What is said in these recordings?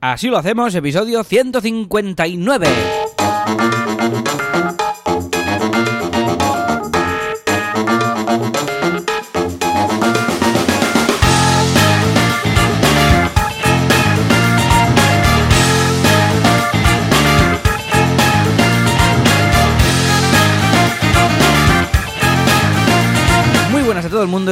Así lo hacemos, episodio 159.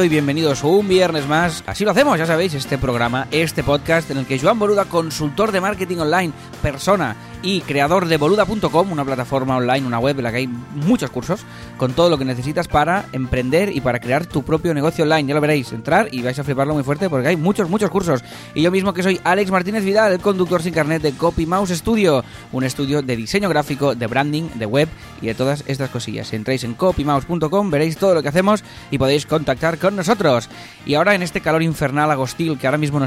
Y bienvenidos un viernes más. Así lo hacemos, ya sabéis, este programa, este podcast en el que Joan Boluda, consultor de marketing online, persona y creador de boluda.com, una plataforma online, una web en la que hay muchos cursos con todo lo que necesitas para emprender y para crear tu propio negocio online. Ya lo veréis, entrar y vais a fliparlo muy fuerte porque hay muchos, muchos cursos. Y yo mismo que soy Alex Martínez Vidal, el conductor sin carnet de Copy Mouse Studio, un estudio de diseño gráfico, de branding, de web y de todas estas cosillas. Si entráis en copymouse.com veréis todo lo que hacemos y podéis contactar con nosotros. Y ahora en este calor infernal agostil que ahora mismo no,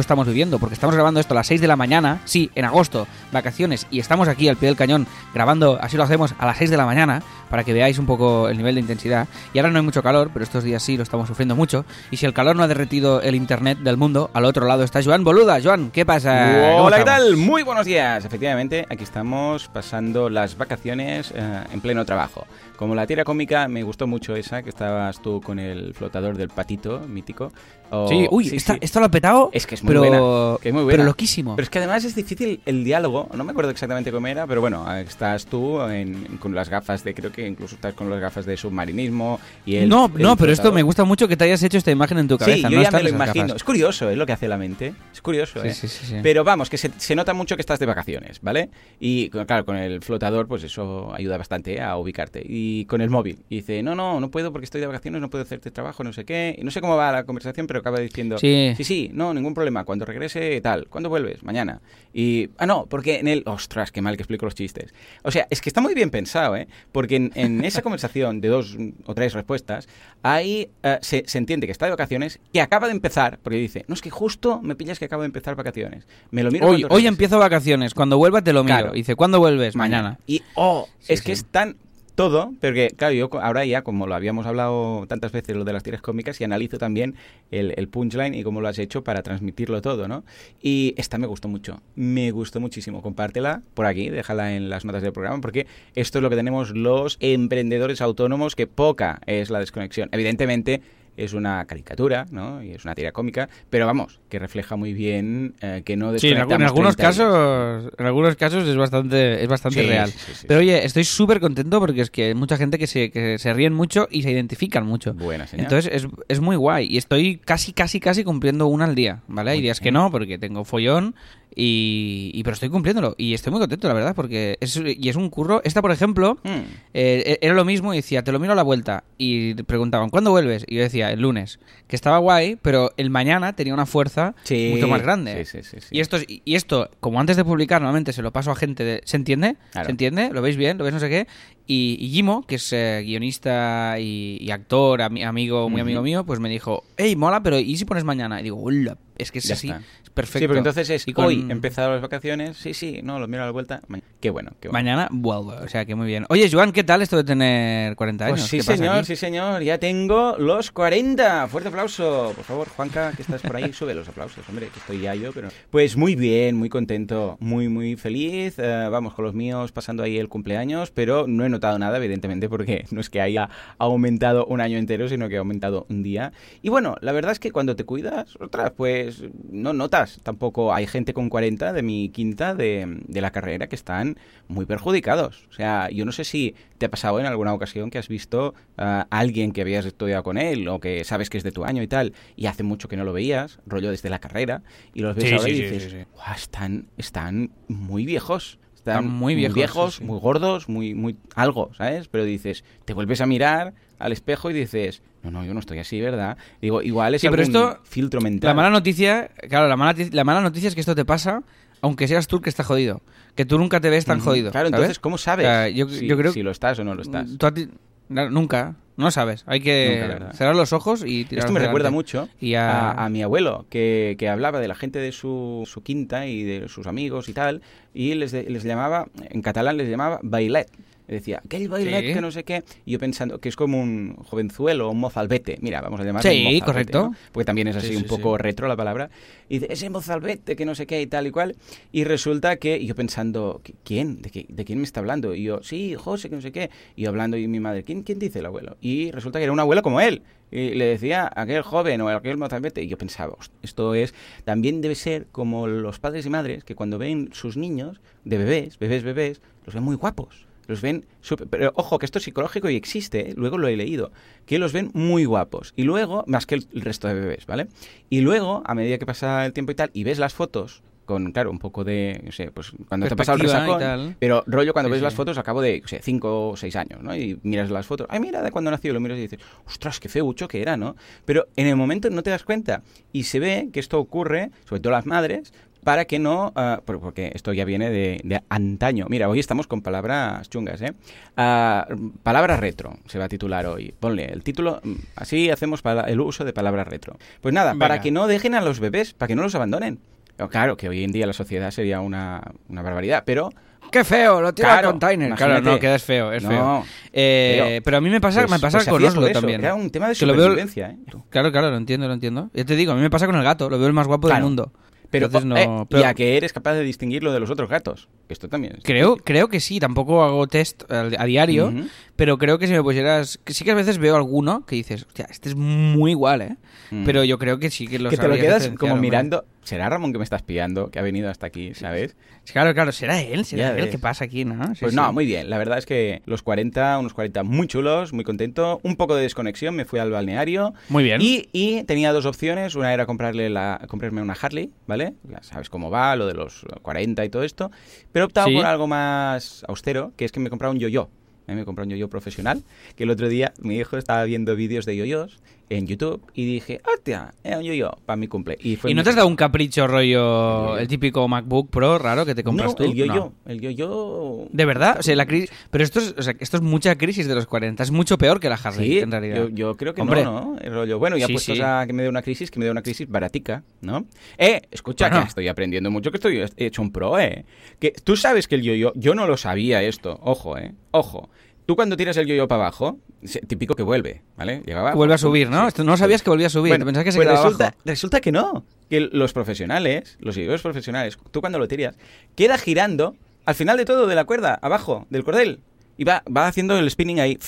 estamos viviendo, porque estamos grabando esto a las 6 de la mañana, sí, en agosto, vacaciones, y estamos aquí al pie del cañón grabando, así lo hacemos, a las 6 de la mañana, para que veáis un poco el nivel de intensidad. Y ahora no hay mucho calor, pero estos días sí lo estamos sufriendo mucho. Y si el calor no ha derretido el internet del mundo, al otro lado está Joan Boluda. Joan, ¿qué pasa? ¿Cómo Hola, ¿qué tal? Muy buenos días. Efectivamente, aquí estamos pasando las vacaciones eh, en pleno trabajo. Como la tira cómica, me gustó mucho esa, que estabas tú con el flotador del patito mítico. O- Sí, uy, sí, esta- sí. esto lo ha petado. Es que es muy pero, buena, que es muy buena. Pero loquísimo. Pero es que además es difícil el diálogo, no me acuerdo exactamente cómo era, pero bueno, estás tú en- con las gafas de, creo que incluso estás con las gafas de submarinismo y el no, el no, pero esto me gusta mucho que te hayas hecho esta imagen en tu cabeza. Sí, no yo ya están me lo imagino. gafas. Es curioso, es lo que hace la mente. Es curioso, ¿eh? sí, sí, sí. Pero vamos, que se, se nota mucho que estás de vacaciones, ¿vale? Y claro, con el flotador, pues eso ayuda bastante a ubicarte. Y con el móvil. Y dice, no, no, no puedo porque estoy de vacaciones, no puedo hacerte trabajo, no sé qué. Y no sé cómo va la conversación, pero acaba diciendo, Sí. sí, sí, no, ningún problema. Cuando regrese, tal. ¿Cuándo vuelves? Mañana. Y, ah, no, porque en el... Ostras, qué mal que explico los chistes. O sea, es que está muy bien pensado, ¿eh? Porque en, en esa conversación de dos o tres respuestas, ahí eh, se, se entiende que está de vacaciones, que acaba de empezar, porque dice, no, es que justo me pillas que acabo de empezar vacaciones. Me lo miro Hoy, hoy regrese". empiezo vacaciones. Cuando vuelva te lo miro. Claro. Y dice, ¿cuándo vuelves? Mañana. Y, oh, Sí, es sí. que es tan todo, porque claro, yo ahora ya, como lo habíamos hablado tantas veces, lo de las tiras cómicas, y analizo también el punchline y cómo lo has hecho para transmitirlo todo, ¿no? Y esta me gustó mucho, me gustó muchísimo. Compártela por aquí, déjala en las notas del programa, porque esto es lo que tenemos los emprendedores autónomos, que poca es la desconexión. Evidentemente, es una caricatura, ¿no? Y es una tira cómica, pero vamos, que refleja muy bien eh, que no Sí, en, algunos 30 días. casos, en algunos casos es bastante, es bastante Sí, real. sí, sí, Pero oye, estoy súper contento porque es que hay mucha gente que se, que se ríen mucho y se identifican mucho. Buena señal. Entonces es, es muy guay. Y estoy casi, casi, casi cumpliendo una al día, ¿vale? Hay días que no, porque tengo follón. Y, y- pero estoy cumpliéndolo. Y estoy muy contento, la verdad, porque es, y es un curro. Esta, por ejemplo, Mm. eh, era lo mismo y decía, te lo miro a la vuelta. Y preguntaban, ¿cuándo vuelves? Y yo decía, el lunes. Que estaba guay, pero el mañana tenía una fuerza Sí, mucho más grande. sí, sí. Y esto, es- y esto, como antes de publicar, normalmente se lo paso a gente de... ¿Se entiende? Claro. ¿Se entiende? ¿Lo veis bien? ¿Lo veis no sé qué? Y, y Jimo, que es eh, guionista y, y actor, ami- amigo, muy amigo mío, pues me dijo, hey, mola, pero ¿y si pones mañana? Y digo, hola, es que es Ya así, está. Perfecto. Sí, porque entonces es Y con- hoy empezado las vacaciones. Sí, sí, no, lo miro a la vuelta. ma- Qué bueno, qué bueno. Mañana vuelvo, o sea que muy bien. Oye, Joan, ¿qué tal esto de tener 40 años? Pues sí, ¿Qué pasa señor, sí, señor. Ya tengo los 40. Fuerte aplauso. Por favor, Juanca, que estás por ahí, sube los aplausos. Hombre, que estoy ya yo, pero... Pues muy bien, muy contento, muy, muy feliz. Eh, vamos con los míos pasando ahí el cumpleaños, pero no he notado nada, evidentemente, porque no es que haya aumentado un año entero, sino que ha aumentado un día. Y bueno, la verdad es que cuando te cuidas, otras, pues no notas. Tampoco hay gente con 40 de mi quinta de, de la carrera que están muy perjudicados. O sea, yo no sé si te ha pasado en alguna ocasión que has visto a alguien que habías estudiado con él o que sabes que es de tu año y tal, y hace mucho que no lo veías, rollo desde la carrera, y los ves Sí, ahora sí, y dices, sí, sí. "Guau, están, están muy viejos. Están, muy viejos, sí, sí. muy gordos, muy, muy algo, ¿sabes? Pero dices, te vuelves a mirar al espejo y dices, no, no, yo no estoy así, ¿verdad? Digo, igual es Sí, pero esto- filtro mental. La mala noticia, claro, la mala, la mala noticia es que esto te pasa aunque seas tú el que está jodido. Que tú nunca te ves tan jodido. Claro, ¿sabes? entonces, ¿cómo sabes O sea, yo, si, yo creo si lo estás o no lo estás? Tú a ti- no, nunca, no sabes. Hay que cerrar los ojos y tirar Esto me recuerda mucho Y a, a- a mi abuelo, que, que hablaba de la gente de su, su quinta y de sus amigos y tal, y les, de- les llamaba, en catalán les llamaba bailet. Decía, aquel bailet Sí. que no sé qué. Y yo pensando que es como un jovenzuelo, un mozalbete. Mira, vamos a llamarlo Sí, mozalbete, correcto. ¿no? Porque también es así Sí, un poco retro la palabra. Y dice, ese mozalbete que no sé qué y tal y cual. Y resulta que y yo pensando, "¿Qui- ¿quién? ¿De, qué, ¿De quién me está hablando? Y yo, sí, José, que no sé qué. Y yo hablando y mi madre, ¿quién, quién dice el abuelo? Y resulta que era un abuelo como él. Y le decía aquel joven o aquel mozalbete. Y yo pensaba, "Host, esto es, también debe ser como los padres y madres que cuando ven sus niños de bebés, bebés, bebés, los ven muy guapos. Los ven súper- Pero ojo, que esto es psicológico y existe, ¿eh? luego lo he leído. Que los ven muy guapos. Y luego, más que el el resto de bebés, ¿vale? Y luego, a medida que pasa el tiempo y tal, y ves las fotos con, claro, un poco de, no sé, pues cuando te pasa el Perspectiva y resacón, tal. pero rollo cuando Sí, ves sí. las fotos a cabo de, o sea, cinco o seis años, ¿no? Y miras las fotos, ay, mira de cuando nació, lo miras y dices, ostras, qué feucho que era, ¿no? Pero en el momento no te das cuenta. Y se ve que esto ocurre, sobre todo las madres, para que no, por- porque esto ya viene de, de antaño. Mira, hoy estamos con palabras chungas, ¿eh? Ah, palabra retro, se va a titular hoy. Ponle el título, mm, así hacemos el uso de palabras retro. Pues nada, para que no dejen a los bebés, para que no los abandonen. Pero Claro, que hoy en día la sociedad sería una, una barbaridad, pero ¡Qué feo! Lo tira Claro, al container. Claro, no, que es feo, es No, feo. Eh, pero- pero a mí me pasa, pues- me pasa pues con Oslo eso, también. Era un tema de Que lo veo- supervivencia, ¿eh? Claro, claro, lo entiendo, lo entiendo. Ya te digo, a mí me pasa con el gato, lo veo el más guapo del mundo. Pero, no- eh, pero- ya que eres capaz de distinguirlo de los otros gatos. Esto también es Creo, difícil. creo que sí, tampoco hago test a, a diario, pero creo que si me pusieras... Que sí que a veces veo alguno que dices, hostia, este es muy igual, ¿eh? Mm. Pero yo creo que sí que lo que te lo quedas como mirando. ¿Será Ramón que me estás pillando? Que ha venido hasta aquí, ¿sabes? Claro, claro, será él, será Ya él. ¿Qué pasa aquí, no? Sí, Pues sí. no, muy bien. La verdad es que los 40, unos 40 muy chulos, muy contento. Un poco de desconexión, me fui al balneario. Muy bien. Y, y tenía dos opciones. Una era comprarle la, comprarme una Harley, ¿vale? Ya sabes cómo va, lo de los 40 y todo esto. Pero he optado Sí. por algo más austero, que es que me he comprado un yo-yo. ¿eh? Me he comprado un yo-yo profesional. Que el otro día mi hijo estaba viendo vídeos de yo-yos en YouTube y dije, hostia, es un yo-yo para mi cumple. Y, fue ¿Y no te has dado un capricho rollo el típico MacBook Pro raro que te compras no, tú? el yo-yo. No. El yo-yo... ¿De verdad? O sea, la crisis... Pero esto es, o sea, esto es mucha crisis de los 40. Es mucho peor que la Harley, Sí, en realidad. yo, yo creo que Hombre. no, ¿no? El rollo, bueno, ya Sí, puestos sí. a que me dé una crisis, que me dé una crisis baratica, ¿no? Eh, escucha, Bueno. que estoy aprendiendo mucho, que estoy he hecho un pro, ¿eh? Que tú sabes que el yo-yo, yo no lo sabía esto, ojo, ¿eh? Ojo. Tú cuando tiras el yo-yo para abajo, típico que vuelve, ¿vale? Llegaba vuelve a subir, ¿no? Sí. No sabías que volvía a subir. Bueno, pensabas que se pues quedaba resulta, abajo. resulta que no. Que los profesionales, los yo profesionales, tú cuando lo tiras, queda girando al final de todo de la cuerda, abajo, del cordel. Y va, va haciendo el spinning ahí.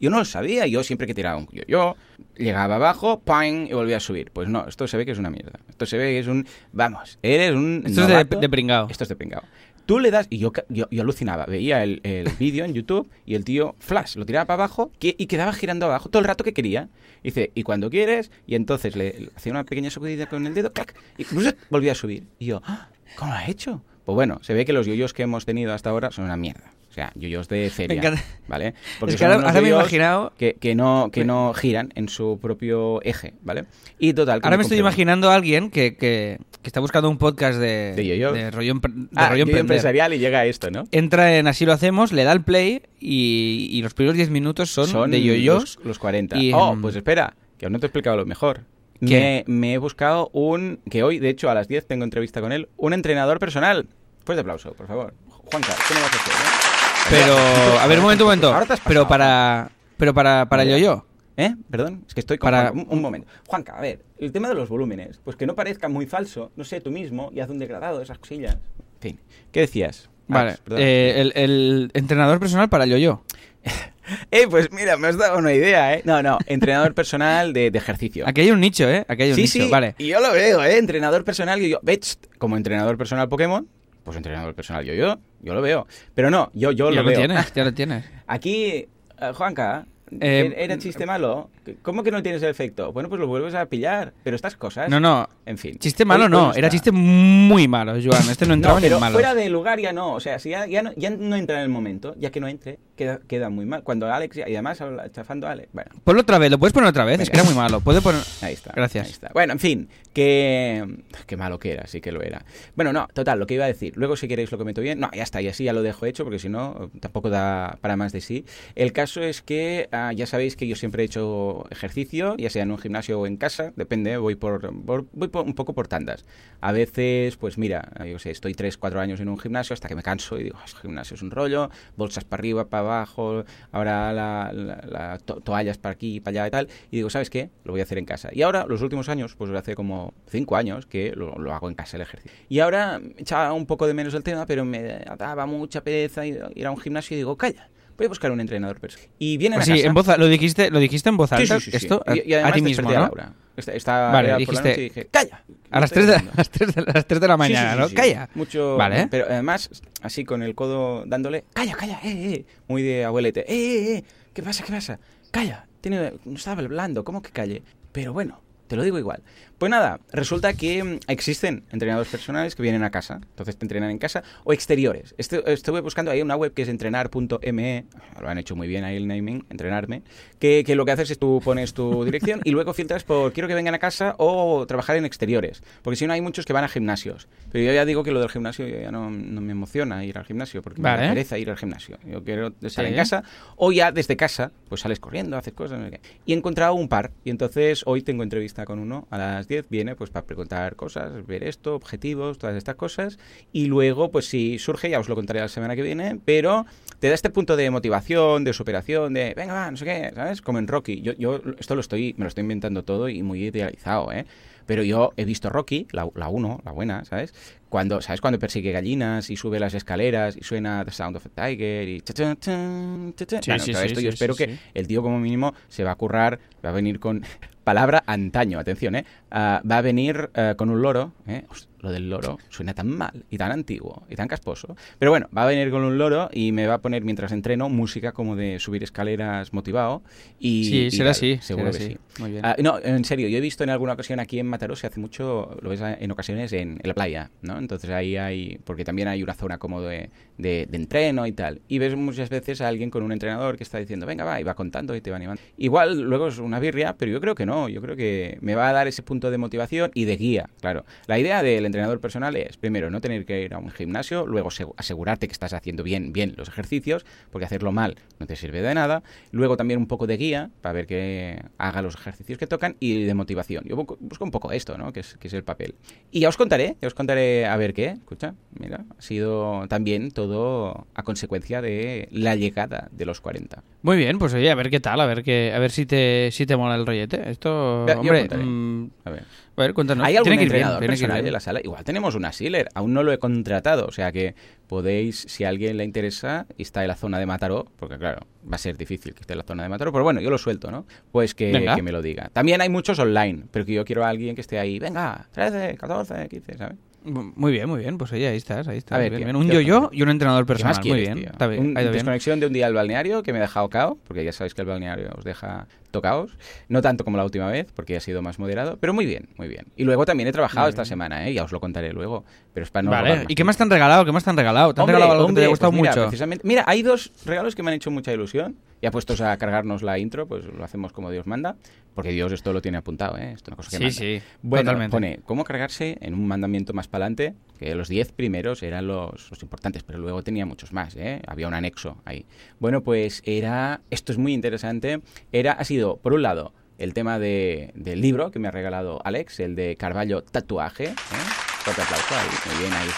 Yo no lo sabía. Yo siempre que tiraba un yo-yo, llegaba abajo, ¡pam! y volvía a subir. Pues no, esto se ve que es una mierda. Esto se ve que es un... Vamos, eres un Esto es de, de pringao. Esto es de pringao. Tú le das, y yo, yo, yo alucinaba, veía el, el vídeo en YouTube y el tío, flash, lo tiraba para abajo que- y quedaba girando abajo todo el rato que quería. Dice, y cuando quieres, y entonces le, le hacía una pequeña sacudida con el dedo, ¡clac! y volvía a subir. Y yo, "Ah, ¿cómo lo ha hecho? Pues bueno, se ve que los yoyos que hemos tenido hasta ahora son una mierda. O sea, yoyos de feria. ¿vale? Es que son ahora, me he imaginado... que, que no, que no giran en su propio eje, ¿vale? Y total... que Ahora me estoy imaginando a alguien que, que, que está buscando un podcast de, De yoyos. de rollo, de Ah, rollo yoyo emprender. empresarial y llega a esto, ¿no? Entra en Así lo hacemos, le da el play y, y los primeros 10 minutos son, de yoyos. Los, los 40. y, oh, mm, pues espera, que aún no te he explicado lo mejor. ¿Qué? Me, me he buscado un. Que hoy, de hecho, a las 10 tengo entrevista con él. Un entrenador personal. Fuerte aplauso, por favor. Juanca, ¿qué me vas a hacer? eh? Pero, a ver, un momento, un momento. Ahora te has Pero para, pero para, para el Vale. yo-yo. ¿Eh? Perdón, es que estoy con Para- Juanca. Un, un momento. Juanca, a ver, el tema de los volúmenes. Pues que no parezca muy falso. No sé, tú mismo y haz un degradado de esas cosillas. En fin. ¿Qué decías? Vale. Alex, perdón. eh, el, el entrenador personal para el yo-yo. Eh, pues mira, me has dado una idea, ¿eh? No, no, entrenador personal de, de ejercicio. Aquí hay un nicho, ¿eh? Aquí hay un Sí, nicho. sí, Vale. y yo lo veo, ¿eh? Entrenador personal, y yo. Como entrenador personal Pokémon, pues entrenador personal yo, yo, yo lo veo. Pero no, yo, yo ya lo lo veo. tienes, ya lo tienes. Aquí, eh, Juanca, Eh, ¿era- ¿era chiste malo? ¿Cómo que no tienes el efecto? Bueno, pues lo vuelves a pillar. Pero estas cosas, No, no. en fin. Chiste malo no, era chiste muy malo, Joan. Este no entraba No, ni pero en malo. fuera de lugar ya no. O sea, si ya, ya, no, ya no entra en el momento, ya que no entre, queda, queda muy mal. Cuando Alex, y además chafando a Alex, bueno, Ponlo otra vez, lo puedes poner otra vez, es que era muy malo. Puede poner... Ahí está. Gracias. ahí está. Bueno, en fin, que... Qué malo que era, sí que lo era. Bueno, no, total, lo que iba a decir. Luego, si queréis, lo comento bien. No, ya está, y así ya lo dejo hecho, porque si no, tampoco da para más de sí. El caso es que ah, ya sabéis que yo siempre he hecho ejercicio, ya sea en un gimnasio o en casa, depende, voy por, por- voy por- un poco por tandas. A veces, pues mira, yo sé, estoy 3, 4 años en un gimnasio hasta que me canso y digo, "Ah, el gimnasio es un rollo, bolsas para arriba, para abajo, ahora la, la- la to- toallas para aquí, para allá y tal. Y digo, ¿sabes qué? Lo voy a hacer en casa. Y ahora, los últimos años, pues hace como 5 años que lo, lo hago en casa el ejercicio. Y ahora echaba un poco de menos el tema, pero me daba mucha pereza ir a un gimnasio y digo, calla. Voy a buscar un entrenador personal. Y vienen Pues a sí, casa. en voz, a- lo dijiste, lo dijiste en voz alta, sí, sí, sí. esto a, Y, y a ti mismo, a ¿no? Laura. Esta- esta- Vale, era por la dijiste- noche y dije, ¡calla! A las No 3 estoy de, haciendo. las 3 de, las 3 de la mañana, ¿no? Calla. Mucho. Vale. Pero además, así con el codo dándole, calla, calla, eh, eh. Muy de abuelete, eh, eh, eh. ¿Qué pasa, qué pasa? Calla. Tiene, no estaba hablando, ¿cómo que calle? Pero bueno, te lo digo igual. Pues nada, resulta que mm, existen entrenadores personales que vienen a casa, entonces te entrenan en casa, o exteriores. Estu- estuve buscando ahí una web que es entrenar.me, lo han hecho muy bien ahí el naming, entrenarme, que, que lo que haces es tú pones tu dirección y luego filtras por quiero que vengan a casa o trabajar en exteriores, porque si no hay muchos que van a gimnasios. Pero yo ya digo que lo del gimnasio ya no, no me emociona ir al gimnasio, porque me Vale. da pereza ir al gimnasio. Yo quiero estar Sí. en casa o ya desde casa, pues sales corriendo, haces cosas. no sé qué. Y he encontrado un par. Y entonces hoy tengo entrevista con uno a las 10. Viene pues para preguntar cosas, ver esto, objetivos, todas estas cosas. Y luego, pues si surge, ya os lo contaré la semana que viene. Pero te da este punto de motivación, de superación, de venga, va, no sé qué, ¿sabes? Como en Rocky. Yo, yo esto lo estoy, me lo estoy inventando todo y muy idealizado, ¿eh? Pero yo he visto Rocky, la 1, la, buena, ¿sabes? Cuando, ¿sabes? Cuando persigue gallinas y sube las escaleras y suena The Sound of a Tiger y... cha, cha, chan, cha, cha. Sí, Bueno, sí, todo sí, esto yo espero que el tío como mínimo se va a currar, va a venir con... Palabra antaño, atención, ¿eh? Ah, va a venir eh, con un loro, ¿eh? Hostia, lo del loro suena tan mal y tan antiguo y tan casposo. Pero bueno, va a venir con un loro y me va a poner mientras entreno música como de subir escaleras motivado y... Sí, y será tal. así. Seguro será que así. sí. Muy bien. Ah, no, en serio, yo he visto en alguna ocasión aquí en Mataró, se hace mucho, lo ves en ocasiones en, en la playa, ¿no? Entonces ahí hay, porque también hay una zona como de, de, de entreno y tal. Y ves muchas veces a alguien con un entrenador que está diciendo, venga, va, y va contando y te va animando. Igual luego es una birria, pero yo creo que no, yo creo que me va a dar ese punto de motivación y de guía, claro. La idea del entrenador personal es, primero, no tener que ir a un gimnasio, luego segu- asegurarte que estás haciendo bien, bien los ejercicios, porque hacerlo mal no te sirve de nada. Luego también un poco de guía para ver que haga los ejercicios que tocan y de motivación. Yo bu- busco un poco esto, ¿no? Que es, que es el papel. Y ya os contaré, ya os contaré a ver qué. Escucha, mira, ha sido también todo a consecuencia de la llegada de los 40. Muy bien, pues oye, a ver qué tal, a ver qué, a ver si te, si te mola el rollete. Esto, Ya, hombre, contaré. mm, A ver. a ver, cuéntanos. ¿Hay algún Tiene que ir bien, entrenador que ir bien. de la sala? Igual tenemos una Sealer. Aún no lo he contratado. O sea que podéis, si a alguien le interesa y está en la zona de Mataró, porque claro, va a ser difícil que esté en la zona de Mataró, pero bueno, yo lo suelto, ¿no? Pues que, que me lo diga. También hay muchos online, pero que yo quiero a alguien que esté ahí. Venga, 13, 14, 15, ¿sabes? Muy bien, muy bien, pues oye, ahí estás, ahí estás. A ver, bien, ¿qué- bien. Un yo-yo y un entrenador ¿Qué personal. más quieres, muy bien, tío? está bien, Un- desconexión de un día al balneario que me ha dejado cao, porque ya sabéis que el balneario os deja tocaos. No tanto como la última vez, porque ha sido más moderado, pero muy bien, muy bien. Y luego también he trabajado Muy esta bien. semana, ¿eh? ya os lo contaré luego, pero es para no Vale, ¿y qué más te han regalado? ¿Qué más te han regalado? ¿Te han Hombre, regalado algo hombre, que te haya gustado pues mira, mucho? precisamente- mira, hay dos regalos que me han hecho mucha ilusión. Ya puestos a cargarnos la intro, pues lo hacemos como Dios manda, porque Dios esto lo tiene apuntado, ¿eh? Esto es una cosa que Sí, manda. sí, Bueno, totalmente. pone cómo cargarse en un mandamiento más adelante, que los 10 primeros eran los, los importantes, pero luego tenía muchos más, ¿eh? Había un anexo ahí. Bueno, pues era, esto es muy interesante, era, ha sido, por un lado, el tema de, del libro que me ha regalado Alex, el de Carballo Tatuaje, ¿eh? Ahí, muy bien, ahí.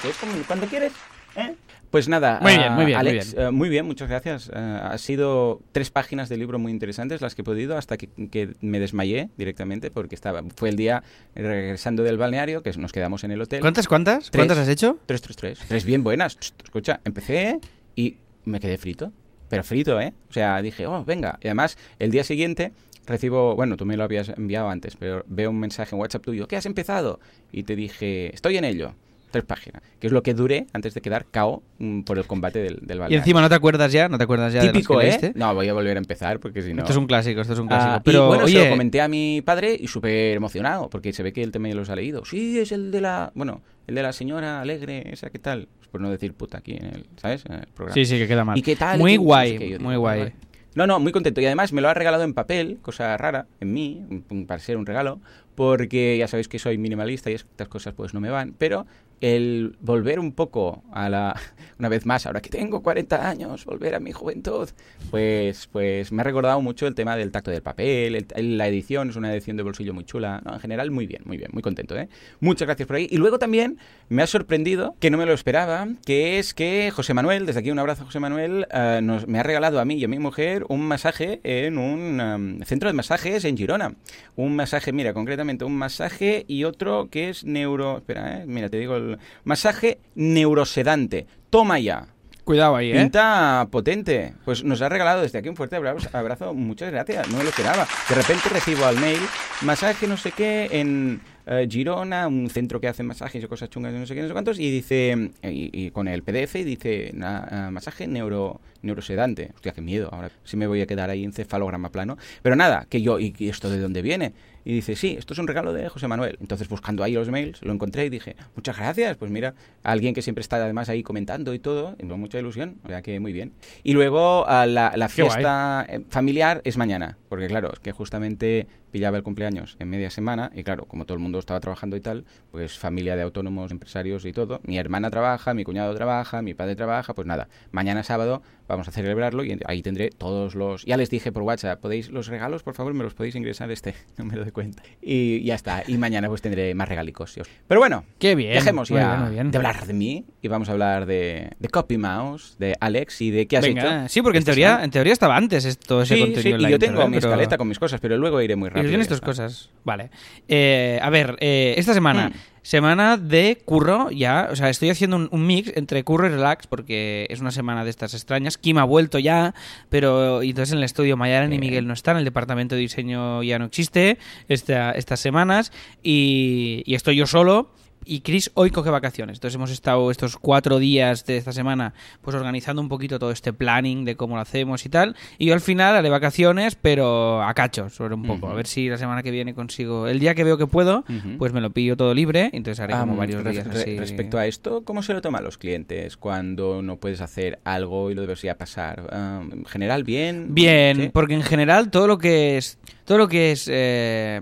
Que es como cuando quieres, ¿eh? Pues nada, Muy bien, ah, muy bien, muy eh, muy bien, muchas gracias. Eh, ha sido tres páginas de libro muy interesantes las que he podido hasta que, que me desmayé directamente porque estaba fue el día regresando del balneario que nos quedamos en el hotel. ¿Cuántas, cuántas? Tres. ¿Cuántas has hecho? Tres, tres, tres. Tres bien buenas. Ch, Escucha, empecé y me quedé frito. Pero frito, ¿eh? O sea, dije, oh, venga. Y además, el día siguiente recibo, bueno, tú me lo habías enviado antes, pero veo un mensaje en WhatsApp tuyo, ¿qué has empezado? Y te dije, estoy en ello. Tres páginas. Que es lo que duré antes de quedar cao mm, por el combate del, del Y encima no te acuerdas ya, no te acuerdas ya Típico, de ¿eh? las que leíste? No, voy a volver a empezar porque si no... Esto es un clásico, esto es un clásico. Ah, Pero, y bueno, se oye, lo comenté a mi padre y súper emocionado, porque se ve que el tema ya los ha leído. Sí, es el de la, bueno, el de la señora alegre, esa que tal, Pues por no decir puta aquí en el, ¿sabes? En el programa. sí, sí, que queda mal. ¿Y qué tal? Muy ¿Qué- guay, qué? Muy guay. No, no, muy contento. Y además me lo ha regalado en papel, cosa rara en mí, para ser un regalo, porque ya sabéis que soy minimalista y estas cosas pues no me van, pero el volver un poco a la una vez más ahora que tengo 40 años volver a mi juventud pues pues me ha recordado mucho el tema del tacto del papel la edición es una edición de bolsillo muy chula no, en general muy bien muy bien muy contento ¿eh? muchas gracias por ahí y luego también me ha sorprendido que no me lo esperaba que es que José Manuel desde aquí un abrazo José Manuel eh, nos, me ha regalado a mí y a mi mujer un masaje en un um, centro de masajes en Girona un masaje mira concretamente un masaje y otro que es neuro espera ¿eh? mira te digo el masaje neurosedante. Toma ya. Cuidado ahí, ¿eh? Pinta potente. Pues nos ha regalado desde aquí un fuerte abrazo. Muchas gracias. No me lo esperaba. De repente recibo al mail masaje no sé qué en eh, Girona, un centro que hace masajes y cosas chungas y no sé qué, no sé cuántos, y dice, y, con el PDF dice, eh, masaje neuro, neurosedante. Hostia, qué miedo. Ahora sí me voy a quedar ahí en cefalograma plano. Pero nada, que yo, ¿y esto de dónde viene? Y dice, sí, esto es un regalo de José Manuel. Entonces, buscando ahí los mails, lo encontré y dije, muchas gracias. Pues mira, alguien que siempre está además ahí comentando y todo, y me mucha ilusión. O sea que muy bien. Y luego la, la fiesta eh, familiar es mañana, porque claro, es que justamente pillaba el cumpleaños en media semana y claro, como todo el mundo estaba trabajando y tal, pues familia de autónomos, empresarios y todo. Mi hermana trabaja, mi cuñado trabaja, mi padre trabaja, pues nada, mañana sábado vamos a celebrarlo y ahí tendré todos los... Ya les dije por WhatsApp, ¿podéis los regalos, por favor, me los podéis ingresar este número de cuenta? Y ya está, y mañana pues tendré más regalicos. Pero bueno, Qué bien. dejemos ya de hablar de mí y vamos a hablar de, de Copy Mouse, de Alex y de qué has hecho. Sí, porque en teoría, en teoría estaba antes esto, ese contenido. Sí, y yo tengo mi escaleta con mis cosas, pero luego iré muy rápido. Y estas cosas. Vale. Eh, a ver, eh, esta semana... Mm. Semana de curro, ya, o sea, estoy haciendo un, mix entre curro y relax porque es una semana de estas extrañas. Kim ha vuelto ya, pero entonces en el estudio Mayaren y Miguel no están, el departamento de diseño ya no existe esta, estas semanas y, y estoy yo solo y Chris hoy coge vacaciones. Entonces hemos estado estos cuatro días de esta semana pues organizando un poquito todo este planning de cómo lo hacemos y tal. Y yo al final haré vacaciones, pero a cacho, sobre un poco. A ver si la semana que viene consigo. El día que veo que puedo, pues me lo pillo todo libre. Entonces haré como varios días así. Respecto a esto, ¿cómo se lo toman los clientes cuando no puedes hacer algo y lo debes ya pasar? ¿En general, bien? Bien, porque en general todo lo que es todo lo que es eh,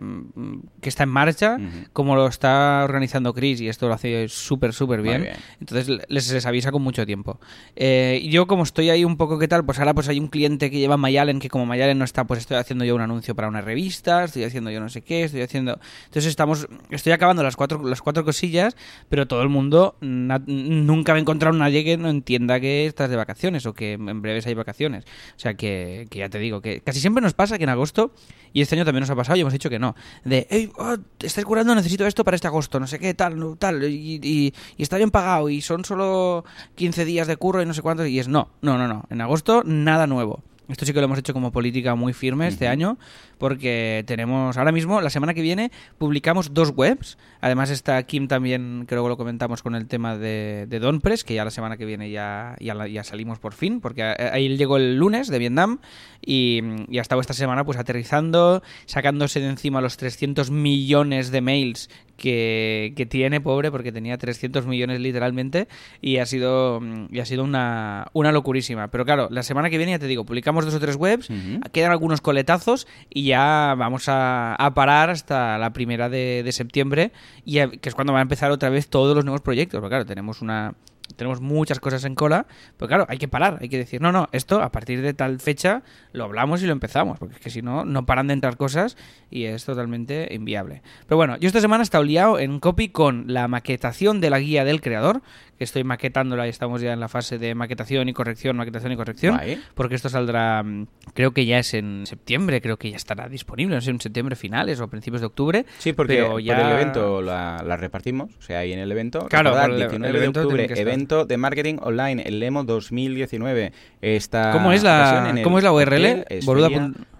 que está en marcha, como lo está organizando Chris, y esto lo hace súper, súper bien, entonces les, les, avisa con mucho tiempo. Eh, yo como estoy ahí un poco, ¿qué tal? Pues ahora pues hay un cliente que lleva Mayalen, que como Mayalen no está, pues estoy haciendo yo un anuncio para una revista, estoy haciendo yo no sé qué, estoy haciendo... Entonces estamos, estoy acabando las cuatro, las cuatro cosillas, pero todo el mundo nunca va a encontrar a nadie que no entienda que estás de vacaciones o que en breves hay vacaciones. O sea que, que ya te digo, que casi siempre nos pasa que en agosto y este año también nos ha pasado y hemos dicho que no. De, hey, oh, estáis curando, necesito esto para este agosto, no sé qué, tal, tal, y, y, está bien pagado y son solo 15 días de curro y no sé cuántos. Y es no, no, no, no. En agosto nada nuevo. Esto sí que lo hemos hecho como política muy firme este año, porque tenemos ahora mismo, la semana que viene, publicamos dos webs. Además está Kim también, creo que lo comentamos con el tema de, de Donpress, que ya la semana que viene ya, ya, ya, salimos por fin, porque ahí llegó el lunes de Vietnam y, y ha estado esta semana pues aterrizando, sacándose de encima los 300 millones de mails que, que, tiene, pobre, porque tenía 300 millones literalmente y ha sido, y ha sido una, una locurísima. Pero claro, la semana que viene, ya te digo, publicamos dos o tres webs, quedan algunos coletazos y ya vamos a, a parar hasta la primera de, de septiembre, y que es cuando van a empezar otra vez todos los nuevos proyectos. Porque claro, tenemos una tenemos muchas cosas en cola, pero claro, hay que parar, hay que decir, no, no, esto a partir de tal fecha lo hablamos y lo empezamos, porque es que si no, no paran de entrar cosas y es totalmente inviable. Pero bueno, yo esta semana he estado liado en copy con la maquetación de la guía del creador, que estoy maquetándola y estamos ya en la fase de maquetación y corrección, maquetación y corrección, porque esto saldrá, mm, creo que ya es en septiembre, creo que ya estará disponible, no sé, en septiembre finales o principios de octubre. Sí, porque ya... por el evento la, repartimos, o sea, ahí en el evento. Claro, el, 19 de octubre, evento de marketing online, el Lemo 2019. Está ¿Cómo es la, ¿cómo es la URL?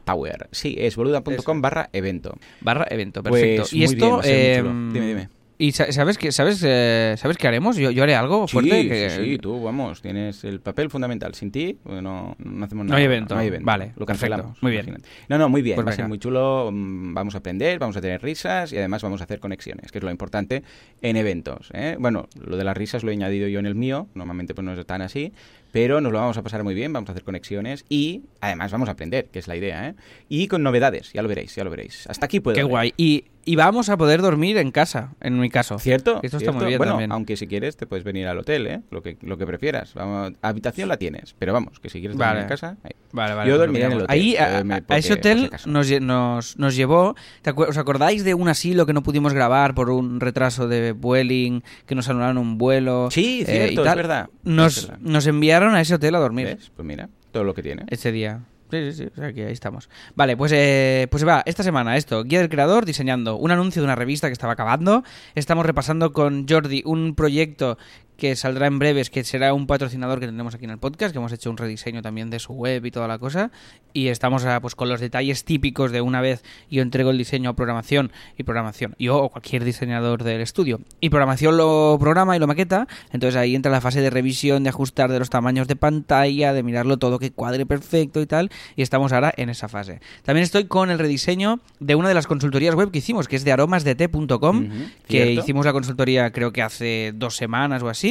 Power. Sí, es boluda.com barra evento. Barra evento, perfecto. Pues y esto, em, dime, dime. ¿Y sabes qué, sabes, eh, sabes qué haremos? Yo, yo haré algo fuerte. Sí, que... sí, tú, vamos, tienes el papel fundamental. Sin ti pues no, no hacemos nada. No hay evento. No hay evento. Vale, lo cancelamos. Muy bien. No, no, muy bien. Pues va a ser muy chulo. Mm, vamos a aprender, vamos a tener risas y además vamos a hacer conexiones, que es lo importante en eventos. ¿eh? Bueno, lo de las risas lo he añadido yo en el mío. Normalmente pues no es tan así pero nos lo vamos a pasar muy bien, vamos a hacer conexiones y además vamos a aprender, que es la idea, ¿eh? Y con novedades, ya lo veréis, ya lo veréis. Hasta aquí puedo. Qué ver. guay. Y, y vamos a poder dormir en casa, en mi caso. ¿Cierto? Esto está ¿Cierto? muy bien bueno, también. aunque si quieres te puedes venir al hotel, ¿eh? Lo que, lo que prefieras. Vamos, habitación la tienes, pero vamos, que si quieres dormir Vale. en casa... ahí. Vale, vale. Yo pues dormiré en el hotel, Ahí, a, eh, a- a ese hotel nos, nos, nos llevó. ¿te acuer- ¿Os acordáis de un asilo que no pudimos grabar por un retraso de Vueling, que nos anularon un vuelo? Sí, eh, cierto, y es tal? verdad. Nos, Es verdad. nos enviaron a ese hotel a dormir ¿Ves? Pues mira, todo lo que tiene. ese día. Sí, sí, sí, o sea que ahí estamos. Vale, pues, eh, pues va, esta semana esto, Guía del Creador diseñando un anuncio de una revista que estaba acabando. Estamos repasando con Jordi un proyecto que saldrá en breves, que será un patrocinador que tendremos aquí en el podcast, que hemos hecho un rediseño también de su web y toda la cosa. Y estamos pues con los detalles típicos de una vez yo entrego el diseño a programación y programación, yo o cualquier diseñador del estudio. Y programación lo programa y lo maqueta, entonces ahí entra la fase de revisión, de ajustar de los tamaños de pantalla, de mirarlo todo que cuadre perfecto y tal, y estamos ahora en esa fase. También estoy con el rediseño de una de las consultorías web que hicimos, que es de aromasdt.com, que hicimos la consultoría creo que hace dos semanas o así.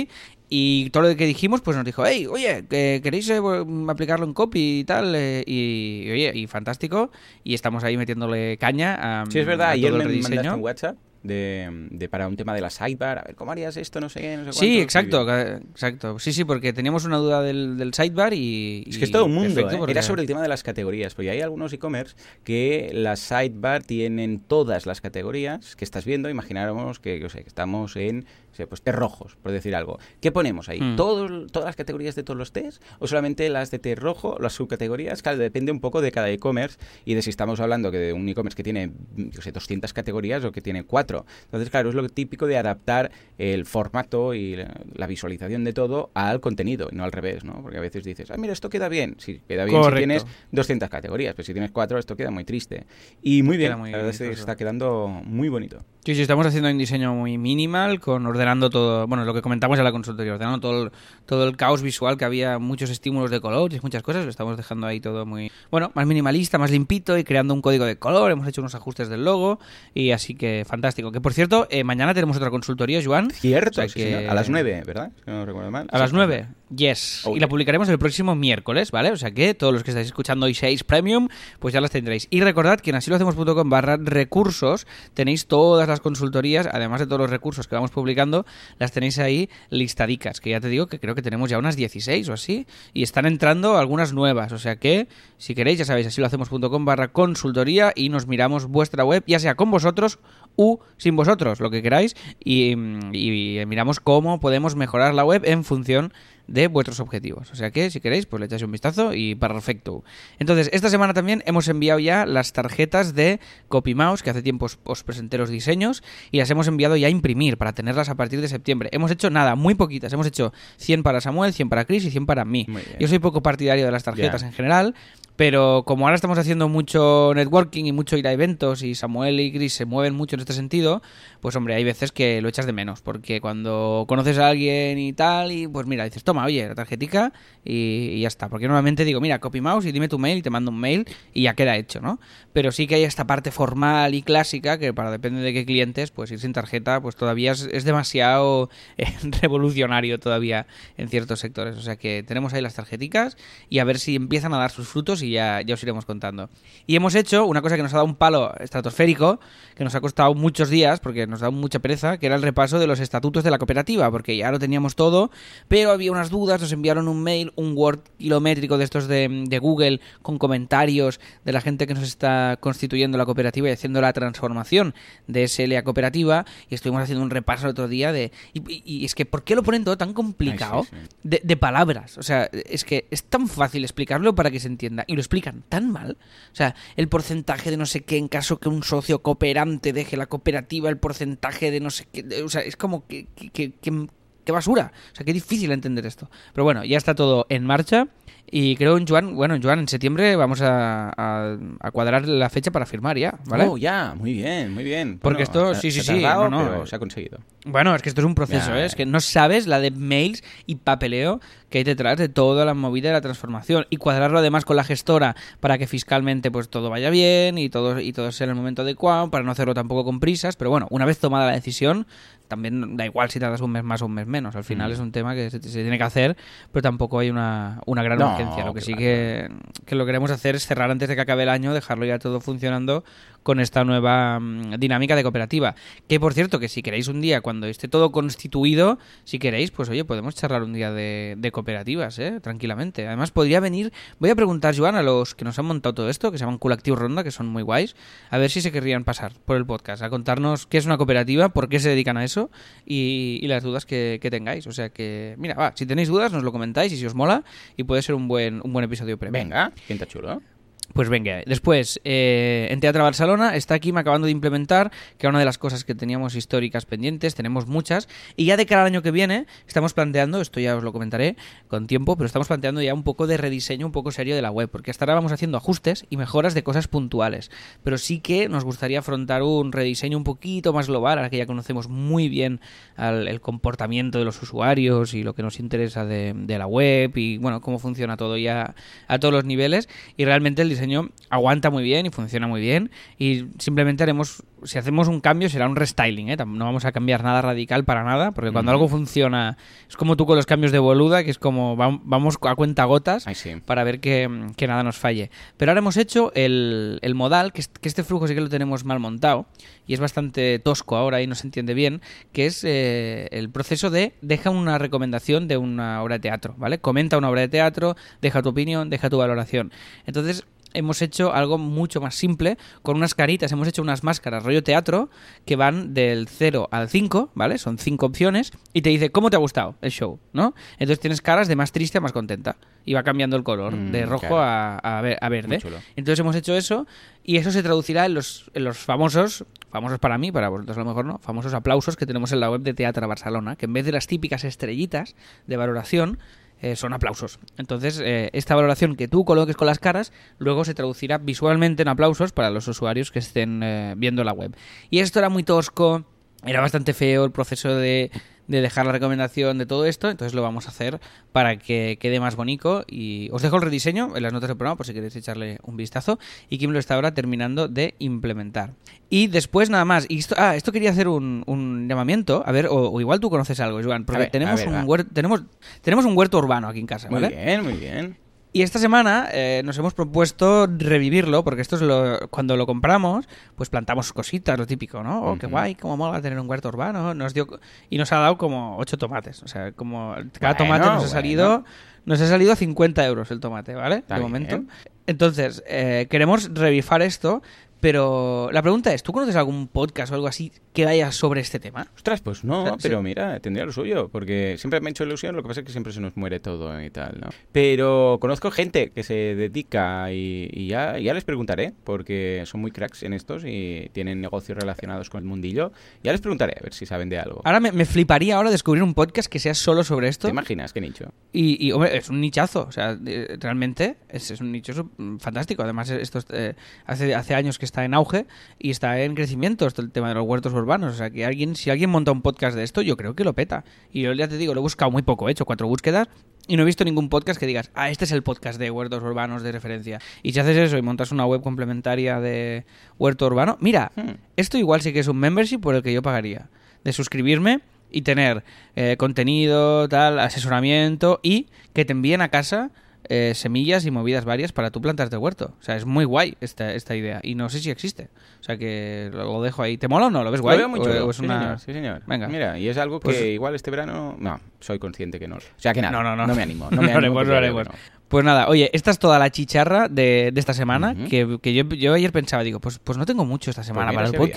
Y todo lo que dijimos, pues nos dijo, hey, oye, que ¿queréis eh, aplicarlo en copy y tal? Eh, y, y, oye, y fantástico. Y estamos ahí metiéndole caña a, Sí, es verdad, ayer me mandaste un WhatsApp de, de para un tema de la sidebar, a ver, ¿cómo harías esto? No sé qué, no sé Sí, cuánto. exacto, bien. ca- exacto. Sí, sí, porque teníamos una duda del, del sidebar y... Es que es todo un mundo, perfecto, ¿eh? porque- Era sobre el tema de las categorías, porque hay algunos e-commerce que las sidebar tienen todas las categorías que estás viendo. Imagináramos que, yo sé, que estamos en, no sé, pues té rojos, por decir algo. ¿Qué ponemos ahí? Hmm. ¿Todos, ¿Todas las categorías de todos los tés? ¿O solamente las de té rojo, las subcategorías? Claro, depende un poco de cada e-commerce y de si estamos hablando que de un e-commerce que tiene, yo sé, 200 categorías o que tiene cuatro. Entonces, claro, es lo típico de adaptar el formato y la- visualización de todo al contenido, y no al revés, ¿no? Porque a veces dices, ah, mira, esto queda bien. Sí, queda bien Correcto. si tienes 200 categorías, pero si tienes cuatro, esto queda muy triste. Y muy bien, muy la verdad es que está quedando muy bonito. Sí, sí, estamos haciendo un diseño muy minimal, con ordenando todo, bueno, lo que comentamos en la consultoría, ordenando todo el, todo el caos visual, que había muchos estímulos de color y muchas cosas, lo estamos dejando ahí todo muy, bueno, más minimalista, más limpito y creando un código de color, hemos hecho unos ajustes del logo y así que fantástico. Que por cierto, eh, mañana tenemos otra consultoría, Joan. Cierto, O sea sí, que- señor. A las 9, ¿verdad? Si no recuerdo mal. A las Sí. 9, yes. Y la publicaremos el próximo miércoles, ¿vale? O sea que todos los que estáis escuchando hoy 6 Premium, pues ya las tendréis. Y recordad que en asilohacemos.com barra recursos tenéis todas las consultorías, además de todos los recursos que vamos publicando, las tenéis ahí listadicas, que ya te digo que creo que tenemos ya unas 16 o así, y están entrando algunas nuevas. O sea que, si queréis, ya sabéis, asilohacemos.com barra consultoría y nos miramos vuestra web, ya sea con vosotros u sin vosotros, lo que queráis, y, y miramos cómo podemos mejorar la web en función vuestros objetivos. O sea que, si queréis, pues le echáis un vistazo y perfecto. Entonces, esta semana también hemos enviado ya las tarjetas de CopyMouse, que hace tiempo os, os presenté los diseños, y las hemos enviado ya a imprimir para tenerlas a partir de septiembre. Hemos hecho nada, muy poquitas. Hemos hecho 100 para Samuel, 100 para Chris y 100 para mí. Yo soy poco partidario de las tarjetas en general, pero como ahora estamos haciendo mucho networking y mucho ir a eventos y Samuel y Chris se mueven mucho en este sentido, pues hombre, hay veces que lo echas de menos, porque cuando conoces a alguien y tal, y pues mira, dices, toma, oye, la tarjetica y, ya está. Porque normalmente digo, mira, copy mouse y dime tu mail y te mando un mail y ya queda hecho, ¿no? Pero sí que hay esta parte formal y clásica que para depende de qué clientes, pues ir sin tarjeta, pues todavía es, demasiado eh, revolucionario todavía en ciertos sectores. O sea que tenemos ahí las tarjeticas y a ver si empiezan a dar sus frutos y ya, ya os iremos contando. Y hemos hecho una cosa que nos ha dado un palo estratosférico, que nos ha costado muchos días, porque nos da mucha pereza, que era el repaso de los estatutos de la cooperativa, porque ya lo teníamos todo, pero había unas dudas, nos enviaron un mail, un Word kilométrico de estos de, de Google, con comentarios de la gente que nos está constituyendo la cooperativa y haciendo la transformación de SL a cooperativa, y estuvimos haciendo un repaso el otro día de... Y, es que, ¿por qué lo ponen todo tan complicado? Ay, sí, sí. de, de palabras. O sea, es que es tan fácil explicarlo para que se entienda. Y lo explican tan mal. O sea, el porcentaje de no sé qué en caso que un socio cooperante deje la cooperativa, el porcentaje de no sé qué. o sea, es como que, que- que- qué basura. O sea, qué difícil entender esto. Pero bueno, ya está todo en marcha. Y creo en Joan, bueno, en Joan, en septiembre vamos a, a- a cuadrar la fecha para firmar ya, ¿vale? Oh, ya, muy bien, muy bien. Porque esto- se- sí, sí, sí, no, no, pero eh. se ha conseguido. Bueno, es que esto es un proceso, Ya, ¿eh? ya. es que no sabes la de mails y papeleo que hay detrás de toda la movida de la transformación y cuadrarlo además con la gestora para que fiscalmente pues todo vaya bien y todo y todo sea en el momento adecuado para no hacerlo tampoco con prisas, pero bueno, una vez tomada la decisión también da igual si tardas un mes más o un mes menos. Al final es un tema que se, se tiene que hacer, pero tampoco hay una, una gran No, urgencia. Lo que sí que, que lo queremos hacer es cerrar antes de que acabe el año, dejarlo ya todo funcionando con esta nueva mm, dinámica de cooperativa. Que por cierto, que si queréis un día, cuando esté todo constituido, si queréis, pues oye, podemos charlar un día de, de cooperativas, ¿eh? tranquilamente. Además, podría venir, voy a preguntar, Joan, a los que nos han montado todo esto, que se llaman Colactiu Ronda, que son muy guays, a ver si se querrían pasar por el podcast, a contarnos qué es una cooperativa, por qué se dedican a eso y, y las dudas que, que tengáis. O sea que, mira, va, si tenéis dudas, nos lo comentáis y si os mola, y puede ser un buen, un buen episodio premium. Venga, pinta chulo. Pues venga, después, eh, en Teatro Barcelona está aquí me acabando de implementar, que una de las cosas que teníamos históricas pendientes, tenemos muchas, y ya de cara al año que viene estamos planteando, esto ya os lo comentaré con tiempo, pero estamos planteando ya un poco de rediseño un poco serio de la web, porque hasta ahora vamos haciendo ajustes y mejoras de cosas puntuales, pero sí que nos gustaría afrontar un rediseño un poquito más global, ahora que ya conocemos muy bien al- el comportamiento de los usuarios y lo que nos interesa de, de la web y bueno, cómo funciona todo ya a todos los niveles, y realmente el diseño aguanta muy bien y funciona muy bien y simplemente haremos si hacemos un cambio será un restyling ¿eh? No vamos a cambiar nada radical para nada porque cuando algo funciona es como tú con los cambios de boluda que es como vam- vamos a cuenta gotas para ver que, que nada nos falle. Pero ahora hemos hecho el, el modal, que, es- que este flujo sí que lo tenemos mal montado y es bastante tosco ahora y no se entiende bien, que es eh, el proceso de deja una recomendación de una obra de teatro, ¿vale? Comenta una obra de teatro, deja tu opinión, deja tu valoración. Entonces hemos hecho algo mucho más simple, con unas caritas, hemos hecho unas máscaras rollo teatro que van del 0 al 5, ¿vale? Son 5 opciones y te dice cómo te ha gustado el show, ¿no? Entonces tienes caras de más triste a más contenta y va cambiando el color Mm, de rojo claro. a, a ver- a verde. Entonces hemos hecho eso y eso se traducirá en los, en los famosos, famosos para mí, para vosotros a lo mejor no, famosos aplausos que tenemos en la web de Teatro Barcelona, que en vez de las típicas estrellitas de valoración, eh, son aplausos. Entonces, eh, esta valoración que tú coloques con las caras, luego se traducirá visualmente en aplausos para los usuarios que estén eh, viendo la web. Y esto era muy tosco, era bastante feo el proceso de, de dejar la recomendación de todo esto, entonces lo vamos a hacer para que quede más bonito. Y os dejo el rediseño en las notas del programa por si queréis echarle un vistazo. Y Kim lo está ahora terminando de implementar. Y después nada más. Y esto, ah, esto quería hacer un, un llamamiento. A ver, o, o igual tú conoces algo, Joan, porque ver, tenemos, ver, un huerto, tenemos, tenemos un huerto urbano aquí en casa, Muy ¿vale? bien, muy bien. Y esta semana eh, nos hemos propuesto revivirlo, porque esto es lo, cuando lo compramos, pues plantamos cositas, lo típico, ¿no? Oh, qué guay, cómo mola tener un huerto urbano. Nos dio, y nos ha dado como ocho tomates. O sea, como cada Bueno, tomate nos ha salido, nos ha salido a 50 euros el tomate, ¿vale? Está de bien. momento. Entonces, eh, queremos revifar esto, pero la pregunta es, ¿tú conoces algún podcast o algo así que vaya sobre este tema? Ostras, pues no, O sea, pero sí. mira, tendría lo suyo, porque siempre me ha hecho ilusión, lo que pasa es que siempre se nos muere todo y tal, ¿no? Pero conozco gente que se dedica y, y ya, ya les preguntaré, porque son muy cracks en estos y tienen negocios relacionados con el mundillo. Ya les preguntaré a ver si saben de algo. Ahora me, me fliparía ahora descubrir un podcast que sea solo sobre esto. ¿Te imaginas qué nicho? Y, y, hombre, es un nichazo, o sea, realmente es, es un nicho fantástico. Además, esto es, eh, hace, hace años que está en auge y está en crecimiento esto, el tema de los huertos urbanos. O sea, que alguien, si alguien monta un podcast de esto, yo creo que lo peta. Y yo ya te digo, lo he buscado muy poco, he hecho cuatro búsquedas y no he visto ningún podcast que digas, ah, este es el podcast de huertos urbanos de referencia. Y si haces eso y montas una web complementaria de huerto urbano, mira, Hmm. esto igual sí que es un membership por el que yo pagaría. De suscribirme y tener eh, contenido, tal, asesoramiento y que te envíen a casa eh, semillas y movidas varias para tú plantas de huerto. O sea, es muy guay esta, esta idea. Y no sé si existe. O sea que lo, dejo ahí. ¿Te mola o no? ¿Lo ves guay? Lo veo muy ¿O- chulo. o es sí, una- señor, sí, señor. Venga. Mira, y es algo que Pues- igual este verano... No, soy consciente que no. O sea que nada, No, no, no. no me animo. No me animo haremos, no que haremos. no. Pues nada, oye, esta es toda la chicharra de, de esta semana, que, que yo, yo ayer pensaba, digo, pues, pues no tengo mucho esta semana mira para el había.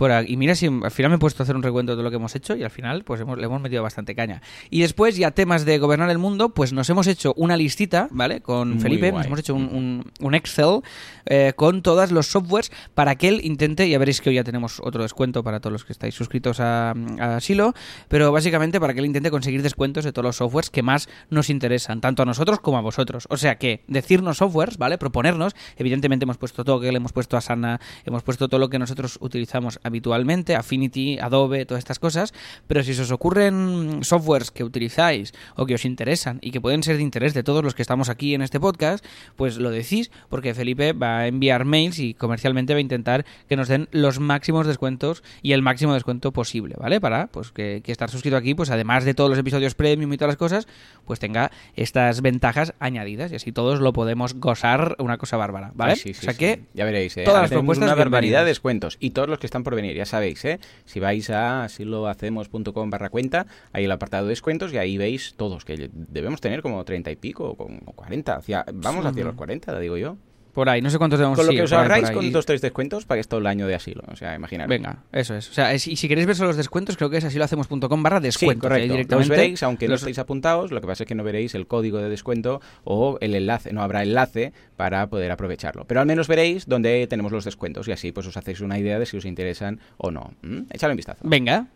Por y mira si al final me he puesto a hacer un recuento de todo lo que hemos hecho y al final pues hemos, le hemos metido bastante caña. Y después ya temas de gobernar el mundo, pues nos hemos hecho una listita, ¿vale? Con Muy Felipe, guay. nos hemos hecho un, un- un Excel eh, con todos los softwares para que él intente, ya veréis que hoy ya tenemos otro descuento para todos los que estáis suscritos a, a Silo, pero básicamente para que él intente conseguir descuentos de todos los softwares que más nos interesan, tanto a nosotros como a vosotros. O sea que decirnos softwares, ¿vale? Proponernos, evidentemente hemos puesto todo, que le hemos puesto a Sana, hemos puesto todo lo que nosotros utilizamos habitualmente, Affinity, Adobe, todas estas cosas, pero si se os ocurren softwares que utilizáis o que os interesan y que pueden ser de interés de todos los que estamos aquí en este podcast, pues lo decís, porque Felipe va a enviar mails y comercialmente va a intentar que nos den los máximos descuentos y el máximo descuento posible, ¿vale? Para pues que, que estar suscrito aquí, pues además de todos los episodios premium y todas las cosas, pues tenga estas ventajas añadidas y así todos lo podemos gozar una cosa bárbara, ¿vale? Ay, sí, sí, o sea sí. que ya veréis, ¿eh? todas Ahora las propuestas una barbaridad de descuentos y todos los que están por venir, ya sabéis, ¿eh? Si vais a silohacemos.com barra cuenta, hay el apartado de descuentos y ahí veis todos, que debemos tener como 30 y pico o como 40, hacia, vamos hacia los 40, digo yo. Por ahí, no sé cuántos tenemos Con lo que os ahorráis con dos tres descuentos, paguéis todo el año de asilo, o sea, imaginar. Venga, eso es. O sea, es- y si queréis ver solo los descuentos, creo que es así lo hacemos.com barra Sí, correcto. directamente Los veréis, aunque no estéis apuntados, lo que pasa es que no veréis el código de descuento o el enlace, no habrá enlace para poder aprovecharlo. Pero al menos veréis dónde tenemos los descuentos y así pues os hacéis una idea de si os interesan o no. ¿Mm? Echadle un vistazo. Venga,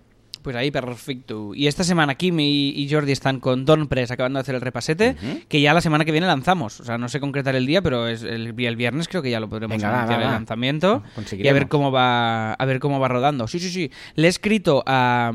pues ahí perfecto. Y esta semana Kim y, y Jordi están con Don Press acabando de hacer el repasete, que ya la semana que viene lanzamos. O sea, no sé concretar el día, pero es el, el viernes creo que ya lo podremos Venga, va, anunciar va, el lanzamiento y a ver cómo va a ver cómo va rodando. Sí, sí, sí. Le he escrito a,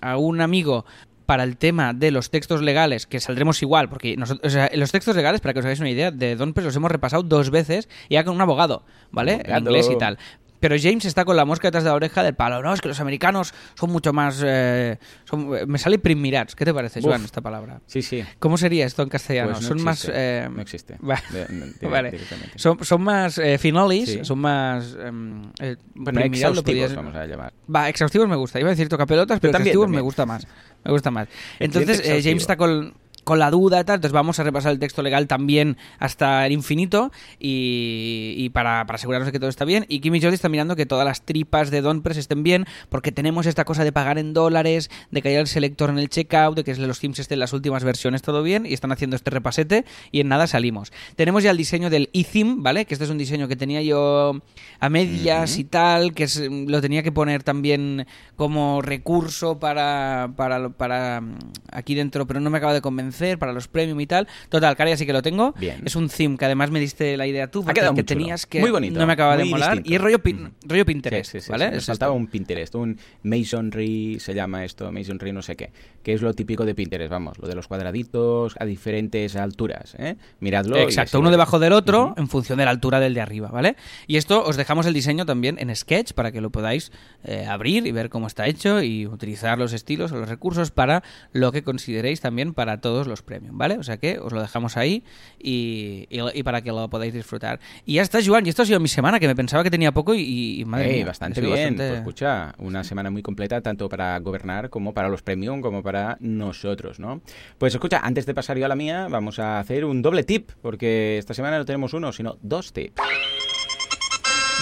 a un amigo para el tema de los textos legales, que saldremos igual, porque nosotros, o sea, los textos legales, para que os hagáis una idea, de Don Press los hemos repasado dos veces, ya con un abogado, ¿vale? En inglés y tal. Pero James está con la mosca detrás de la oreja del palo. No, es que los americanos son mucho más... eh, son- me sale primirats. ¿Qué te parece, Uf. Joan, esta palabra? Sí, sí. ¿Cómo sería esto en castellano? Pues no son más... existe, eh, no existe. va- De- de- vale. Son, son más eh, finolis, Sí. son más... em, eh, Bueno, exhaustivos, vamos a llamar. Va, exhaustivos me gusta. Iba a decir tocapelotas, pero Yo también, exhaustivos también. me gusta más. Me gusta más. Entonces, eh, James está con, con la duda y tal, entonces vamos a repasar el texto legal también hasta el infinito y, y para, para asegurarnos de que todo está bien. Y Kim y Jordi están mirando que todas las tripas de Don Press estén bien, porque tenemos esta cosa de pagar en dólares, de que haya el selector en el checkout, de que los themes estén en las últimas versiones todo bien, y están haciendo este repasete y en nada salimos. Tenemos ya el diseño del eTheme, ¿vale? Que este es un diseño que tenía yo a medias y tal, que es- lo tenía que poner también como recurso para, para, para mm, aquí dentro, pero no me acaba de convencer, para los premium y tal. Total, cara, ya sí que lo tengo. Bien. Es un theme que además me diste la idea tú, porque que tenías que Muy bonito, no me acaba de molar. distinto. Y es rollo, pin- rollo Pinterest, Sí, sí, sí, ¿vale? Es faltaba esto. un Pinterest, un Masonry se llama esto, Masonry no sé qué, que es lo típico de Pinterest, vamos, lo de los cuadraditos a diferentes alturas, ¿eh? Miradlo. Exacto, uno debajo del otro en función de la altura del de arriba, ¿vale? Y esto os dejamos el diseño también en Sketch para que lo podáis eh, abrir y ver cómo está hecho y utilizar los estilos o los recursos para lo que consideréis también para todos los premium, ¿vale? O sea que os lo dejamos ahí y, y- y para que lo podáis disfrutar. Y ya está, Joan, y esto ha sido mi semana, que me pensaba que tenía poco y, y madre Ey, mía, bastante bien. bastante- Pues escucha, una semana muy completa tanto para gobernar como para los premium como para nosotros, ¿no? Pues escucha, antes de pasar yo a la mía, vamos a hacer un doble tip, porque esta semana no tenemos uno, sino dos tips.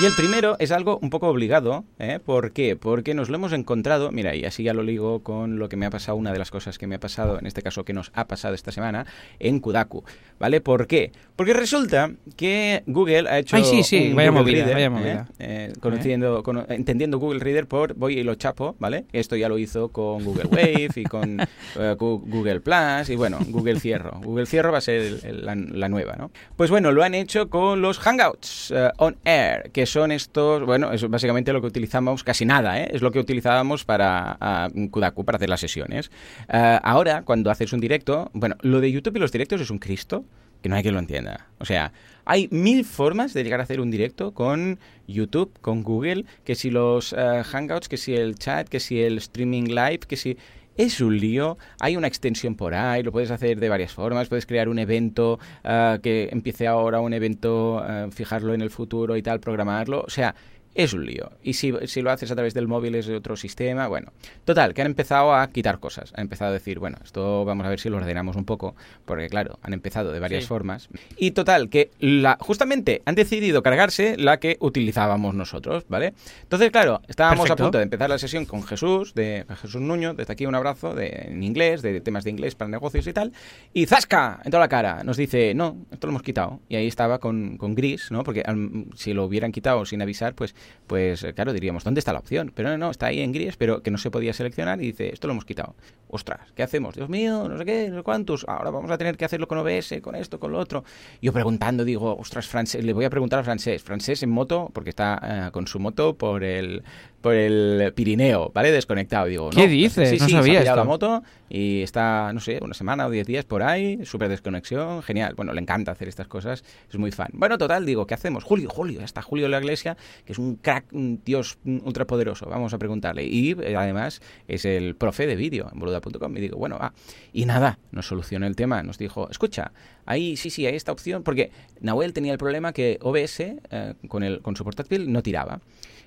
Y el primero es algo un poco obligado, ¿eh? ¿Por qué? Porque nos lo hemos encontrado, mira, y así ya lo ligo con lo que me ha pasado, una de las cosas que me ha pasado, en este caso que nos ha pasado esta semana, en Kudaku, ¿vale? ¿Por qué? Porque resulta que Google ha hecho Ay, sí, sí, un vaya Google movida, Reader, vaya ¿eh? movida. Eh, conociendo, cono- entendiendo Google Reader por voy y lo chapo, ¿vale? Esto ya lo hizo con Google Wave y con eh, Google Plus y bueno, Google Cierro. Google Cierro va a ser el- el- la, la nueva, ¿no? Pues bueno, lo han hecho con los Hangouts on Air, que son estos, bueno, es básicamente lo que utilizamos, casi nada, ¿eh? Es lo que utilizábamos para ah, Kudaku, para hacer las sesiones. Ah, ahora, cuando haces un directo, bueno, lo de YouTube y los directos es un Cristo que no hay quien lo entienda. O sea, hay mil formas de llegar a hacer un directo con YouTube, con Google, que si los eh, Hangouts, que si el chat, que si el streaming live, que si... Es un lío, hay una extensión por ahí, lo puedes hacer de varias formas, puedes crear un evento eh, que empiece ahora, un evento, eh, fijarlo en el futuro y tal, programarlo, o sea, es un lío. Y si, si lo haces a través del móvil es de otro sistema, bueno. Total, que han empezado a quitar cosas. Han empezado a decir, bueno, esto vamos a ver si lo ordenamos un poco, porque claro, han empezado de varias Sí. formas. Y total, que la, justamente han decidido cargarse la que utilizábamos nosotros, ¿vale? Entonces, claro, estábamos Perfecto. a punto de empezar la sesión con Jesús, de Jesús Nuño, desde aquí un abrazo de, en inglés, de temas de inglés para negocios y tal. Y ¡zasca! En toda la cara. Nos dice, no, esto lo hemos quitado. Y ahí estaba con, con gris, ¿no? Porque al- si lo hubieran quitado sin avisar, pues, pues eh, claro, diríamos, ¿dónde está la opción? Pero no, no, está ahí en gris, pero que no se podía seleccionar y dice, esto lo hemos quitado. Ostras, ¿qué hacemos? Dios mío, no sé qué, no sé cuántos. Ahora vamos a tener que hacerlo con OBS, con esto, con lo otro. Yo preguntando, digo, ostras, francés, le voy a preguntar a francés. Francés en moto, porque está eh, con su moto por el por el Pirineo, ¿vale? Desconectado. Digo, ¿Qué no, dices? Sí, No sí, se ha sabía pillado esto. la moto y está, no sé, una semana o diez días por ahí, súper desconexión, genial. Bueno, le encanta hacer estas cosas, es muy fan. Bueno, total, digo, ¿qué hacemos? Julio, Julio, ya está Julio de la Iglesia, que es un crack, un dios ultrapoderoso, vamos a preguntarle. Y eh, además es el profe de vídeo en boluda.com. Y digo, bueno, va. Y nada, nos solucionó el tema, nos dijo, escucha, ahí sí, sí, hay esta opción, porque Nahuel tenía el problema que OBS eh, con, el, con su portátil no tiraba.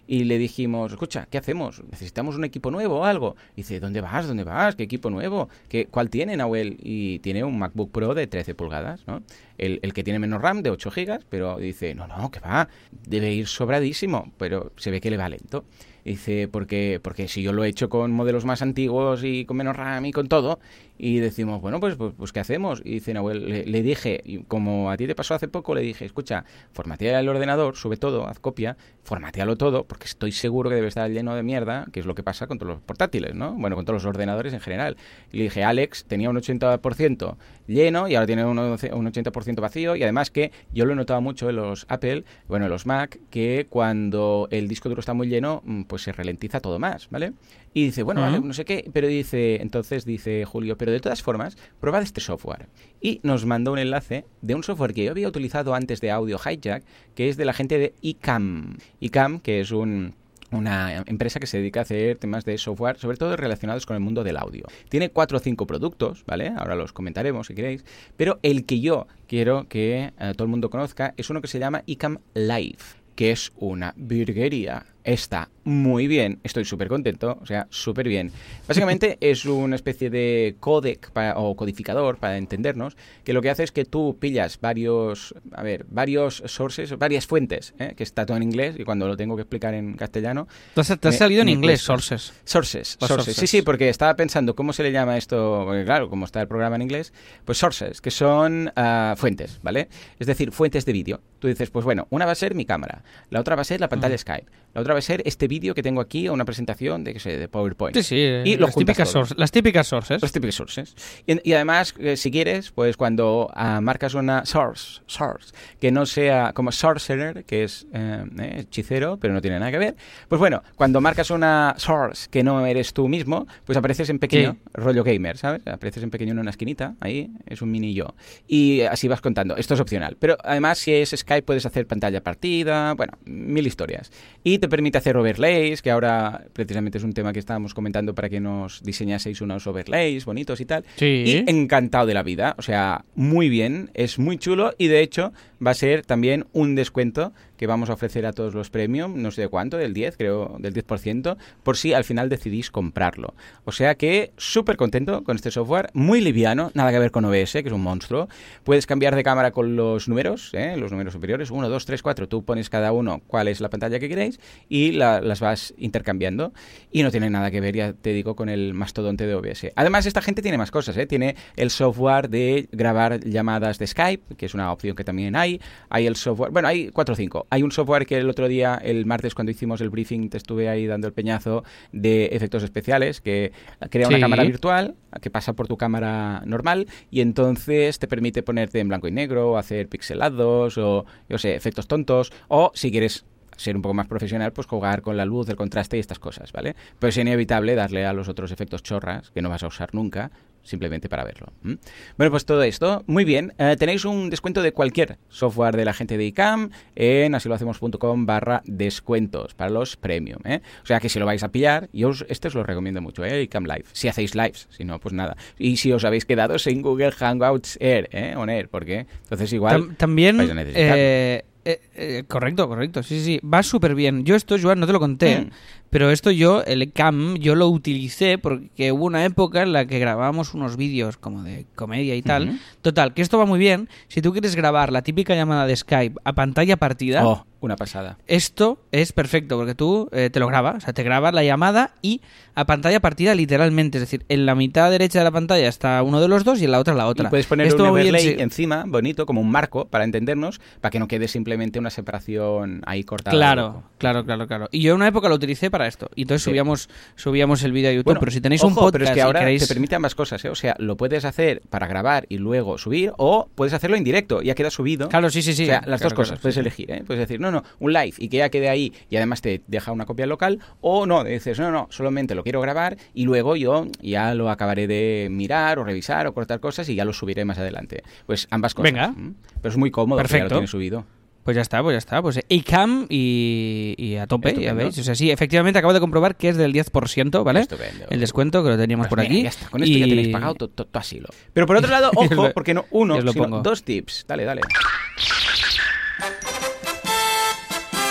Y le dijimos, escucha, ¿qué hacemos? ¿Necesitamos un equipo nuevo o algo? Y dice, ¿dónde vas? ¿Dónde vas? ¿Qué equipo nuevo? ¿Qué, ¿Cuál tiene Nahuel? Y tiene un MacBook Pro de 13 pulgadas, ¿no? El, el que tiene menos RAM de 8 gigas, pero dice, no, no, que va, debe ir sobradísimo, pero se ve que le va lento. Dice, porque, porque si yo lo he hecho con modelos más antiguos y con menos RAM y con todo, y decimos, bueno, pues, pues, pues ¿qué hacemos? Y dice Nahuel, le, dije, como a ti te pasó hace poco, le dije, escucha, formatea el ordenador, sube todo, haz copia, formatealo todo, porque estoy seguro que debe estar lleno de mierda, que es lo que pasa con todos los portátiles, ¿no? Bueno, con todos los ordenadores en general. Y le dije, Alex tenía un 80% lleno y ahora tiene un, un 80% vacío, y además que yo lo he notado mucho en los Apple, bueno, en los Mac, que cuando el disco duro está muy lleno, mm, pues se ralentiza todo más, ¿vale? Y dice, bueno, vale, no sé qué, pero dice, entonces dice Julio, pero de todas formas, probad este software. Y nos mandó un enlace de un software que yo había utilizado antes de Audio Hijack, que es de la gente de ICAM. ICAM, que es un una empresa que se dedica a hacer temas de software, sobre todo relacionados con el mundo del audio. Tiene cuatro o cinco productos, ¿vale? Ahora los comentaremos si queréis. Pero el que yo quiero que eh, todo el mundo conozca es uno que se llama ICAM Live, que es una virguería. Está muy bien, estoy súper contento, o sea, súper bien. Básicamente es una especie de codec pa- o codificador, para entendernos, que lo que hace es que tú pillas varios, a ver, varios sources, varias fuentes, ¿eh? que está todo en inglés y cuando lo tengo que explicar en castellano, Te has, te has Me- salido en inglés, sources. Sources, sources. sources. Sí, sí, porque estaba pensando cómo se le llama esto, porque claro, como está el programa en inglés, pues sources, que son ah, fuentes, ¿vale? Es decir, fuentes de vídeo. Tú dices, pues bueno, una va a ser mi cámara, la otra va a ser la pantalla Skype, la otra va a ser este vídeo que tengo aquí o una presentación de, qué sé, de PowerPoint. Sí, sí, Y las, típicas todo. sources, las típicas sources. Los típicos sources. Y, y además, eh, si quieres, pues cuando ah, marcas una source, source, que no sea como sorcerer, que es eh, eh, hechicero, pero no tiene nada que ver, pues bueno, cuando marcas una source que no eres tú mismo, pues apareces en pequeño, rollo gamer, ¿sabes? Apareces en pequeño en una esquinita, ahí es un mini yo. Y así vas contando. Esto es opcional. Pero además, si es Skype, puedes hacer pantalla partida, bueno, mil historias. Y te permite hacer overlays, que ahora precisamente es un tema que estábamos comentando para que nos diseñaseis unos overlays bonitos y tal. Sí. Y encantado de la vida, o sea, muy bien, es muy chulo y de hecho va a ser también un descuento que vamos a ofrecer a todos los premium, no sé de cuánto, del 10, creo, del 10%, por si al final decidís comprarlo. O sea que súper contento con este software, muy liviano, nada que ver con OBS, que es un monstruo. Puedes cambiar de cámara con los números, ¿eh? los números superiores, 1, 2, 3, 4, tú pones cada uno cuál es la pantalla que queréis y la- las vas intercambiando. Y no tiene nada que ver, ya te digo, con el mastodonte de OBS. Además, esta gente tiene más cosas, ¿eh? Tiene el software de grabar llamadas de Skype, que es una opción que también hay. Hay el software, bueno, hay 4 o 5. Hay un software que el otro día, el martes, cuando hicimos el briefing, te estuve ahí dando el peñazo de efectos especiales, que crea una cámara virtual que pasa por tu cámara normal y entonces te permite ponerte en blanco y negro, hacer pixelados o, yo sé, efectos tontos, o si quieres ser un poco más profesional, pues jugar con la luz, el contraste y estas cosas, ¿vale? Pero es inevitable darle a los otros efectos chorras que no vas a usar nunca, simplemente para verlo. Bueno, pues todo esto, muy bien. Eh, tenéis un descuento de cualquier software de la gente de ICAM en asilohacemos.com barra descuentos para los premium, ¿eh? O sea que si lo vais a pillar, yo os, este os lo recomiendo mucho, ¿eh? ICAM Live. Si hacéis lives, si no, pues nada. Y si os habéis quedado sin Google Hangouts Air, ¿eh? On Air, porque entonces igual... Tam- también. vais a necesitarlo. Eh, eh, eh, correcto, correcto. Sí, sí, sí. Va súper bien. Yo esto, Joan, no te lo conté. Mm. Pero esto yo, el cam, yo lo utilicé porque hubo una época en la que grabábamos unos vídeos como de comedia y tal. Total, que esto va muy bien. Si tú quieres grabar la típica llamada de Skype a pantalla partida, Oh, una pasada. esto es perfecto porque tú eh, te lo grabas. O sea, te grabas la llamada y a pantalla partida literalmente. Es decir, en la mitad derecha de la pantalla está uno de los dos y en la otra la otra. Y puedes poner esto un bien, overlay sí. encima, bonito, como un marco, para entendernos, para que no quede simplemente una separación ahí cortada. Claro, claro, claro, claro. Y yo en una época lo utilicé para esto. Y entonces Sí. subíamos, subíamos el vídeo a YouTube. Bueno, pero si tenéis ojo, un podcast pero es que ahora queréis... te permite ambas cosas, ¿eh? O sea, lo puedes hacer para grabar y luego subir, o puedes hacerlo en directo, ya queda subido. Claro, sí, sí, sí. O sea, las Claro, dos cosas, claro, puedes sí, elegir, ¿eh? Puedes decir, no, no, un live y que ya quede ahí y además te deja una copia local, o no, dices, no, no, solamente lo quiero grabar y luego yo ya lo acabaré de mirar o revisar o cortar cosas y ya lo subiré más adelante. Pues ambas cosas. Venga. ¿m? Pero es muy cómodo, porque ya Perfecto. lo tienes subido. Pues ya está, pues ya está. Pues Acam y, y a tope, ya veis. O sea, sí, efectivamente acabo de comprobar que es del 10%, ¿vale? Estupendo. El descuento que lo teníamos Pues por mira, aquí. ya está, con esto y... ya tenéis pagado tu, tu- tu asilo. Pero por otro lado, ojo, porque no uno, sino pongo. dos tips. Dale, dale.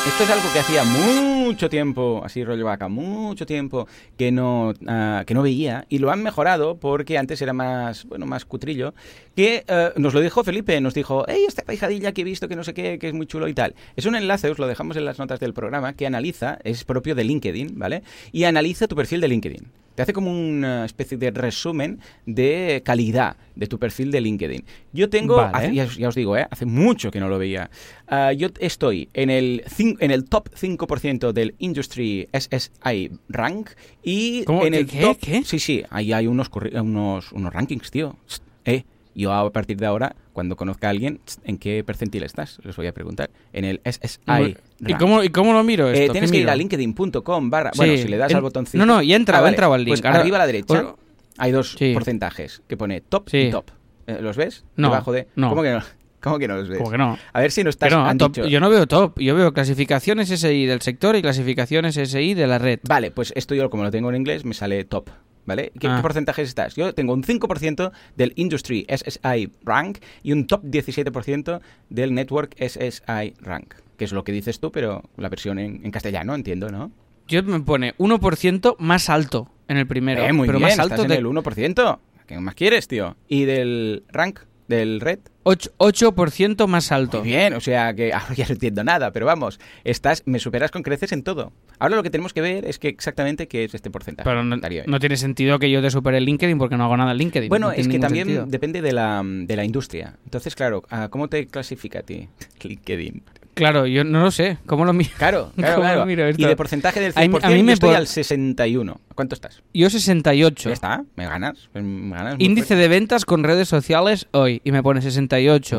Esto es algo que hacía mucho tiempo, así rollo vaca, mucho tiempo que no, ah, que no veía y lo han mejorado porque antes era más, bueno, más cutrillo, que eh, nos lo dijo Felipe, nos dijo, hey, esta paijadilla que he visto que no sé qué, que es muy chulo y tal. Es un enlace, os lo dejamos en las notas del programa, que analiza, es propio de LinkedIn, ¿vale? Y analiza tu perfil de LinkedIn. Te hace como una especie de resumen de calidad de tu perfil de LinkedIn. Yo tengo, Vale. hace- ya, os- ya os digo, ¿eh? hace mucho que no lo veía. Ah, yo estoy en el, en el top 5% del Industry SSI Rank y ¿Cómo? en el ¿Qué? top... ¿Qué? Sí, sí, ahí hay unos, unos, unos rankings, tío. Eh, yo a partir de ahora, cuando conozca a alguien, ¿en qué percentil estás? Les voy a preguntar. En el SSI ¿Y cómo, ¿Y cómo lo miro Eh, esto? tienes ¿Qué que ir a linkedin.com barra... Bueno, si le das en- al botoncito... No, no, ya he entrado, Ah, vale. entrado al link. Pues arriba a la derecha Bueno, hay dos Sí. porcentajes que pone top Sí. y top. Eh, ¿Los ves? No, Debajo de... no. ¿Cómo que no? ¿Cómo que no los ves? ¿Cómo que no? A ver si no estás... No, top- dicho- yo no veo top, yo veo clasificaciones SI del sector y clasificaciones SI de la red. Vale, pues esto yo como lo tengo en inglés me sale top. ¿Vale? ¿Qué, Ah. qué porcentajes estás? Yo tengo un 5% del Industry SSI Rank y un top 17% del Network SSI Rank. Que es lo que dices tú, pero la versión en, en castellano, entiendo, ¿no? Yo me pone 1% más alto en el primero. eh, muy pero bien, más alto estás de en el 1%. ¿Qué más quieres, tío? ¿Y del rank? ¿Del red? 8%, 8% más alto. Muy bien, o sea que ahora ya no entiendo nada, pero vamos, estás, me superas con creces en todo. Ahora lo que tenemos que ver es que exactamente qué es este porcentaje. Pero no, tiene sentido que yo te supere el LinkedIn porque no hago nada en LinkedIn. Bueno, No es que también sentido. depende de la, de la industria. Entonces, claro, ah, ¿cómo te clasifica a ti LinkedIn? Claro, yo no lo sé. ¿Cómo lo miro? Claro, claro, ¿Cómo claro. miro esto? Y de porcentaje del A mí- 100%, a mí yo me estoy pon- al 61. ¿Cuánto estás? Yo 68. Ya está, me ganas. Me ganas Índice de ventas con redes sociales hoy. Y me pone 68.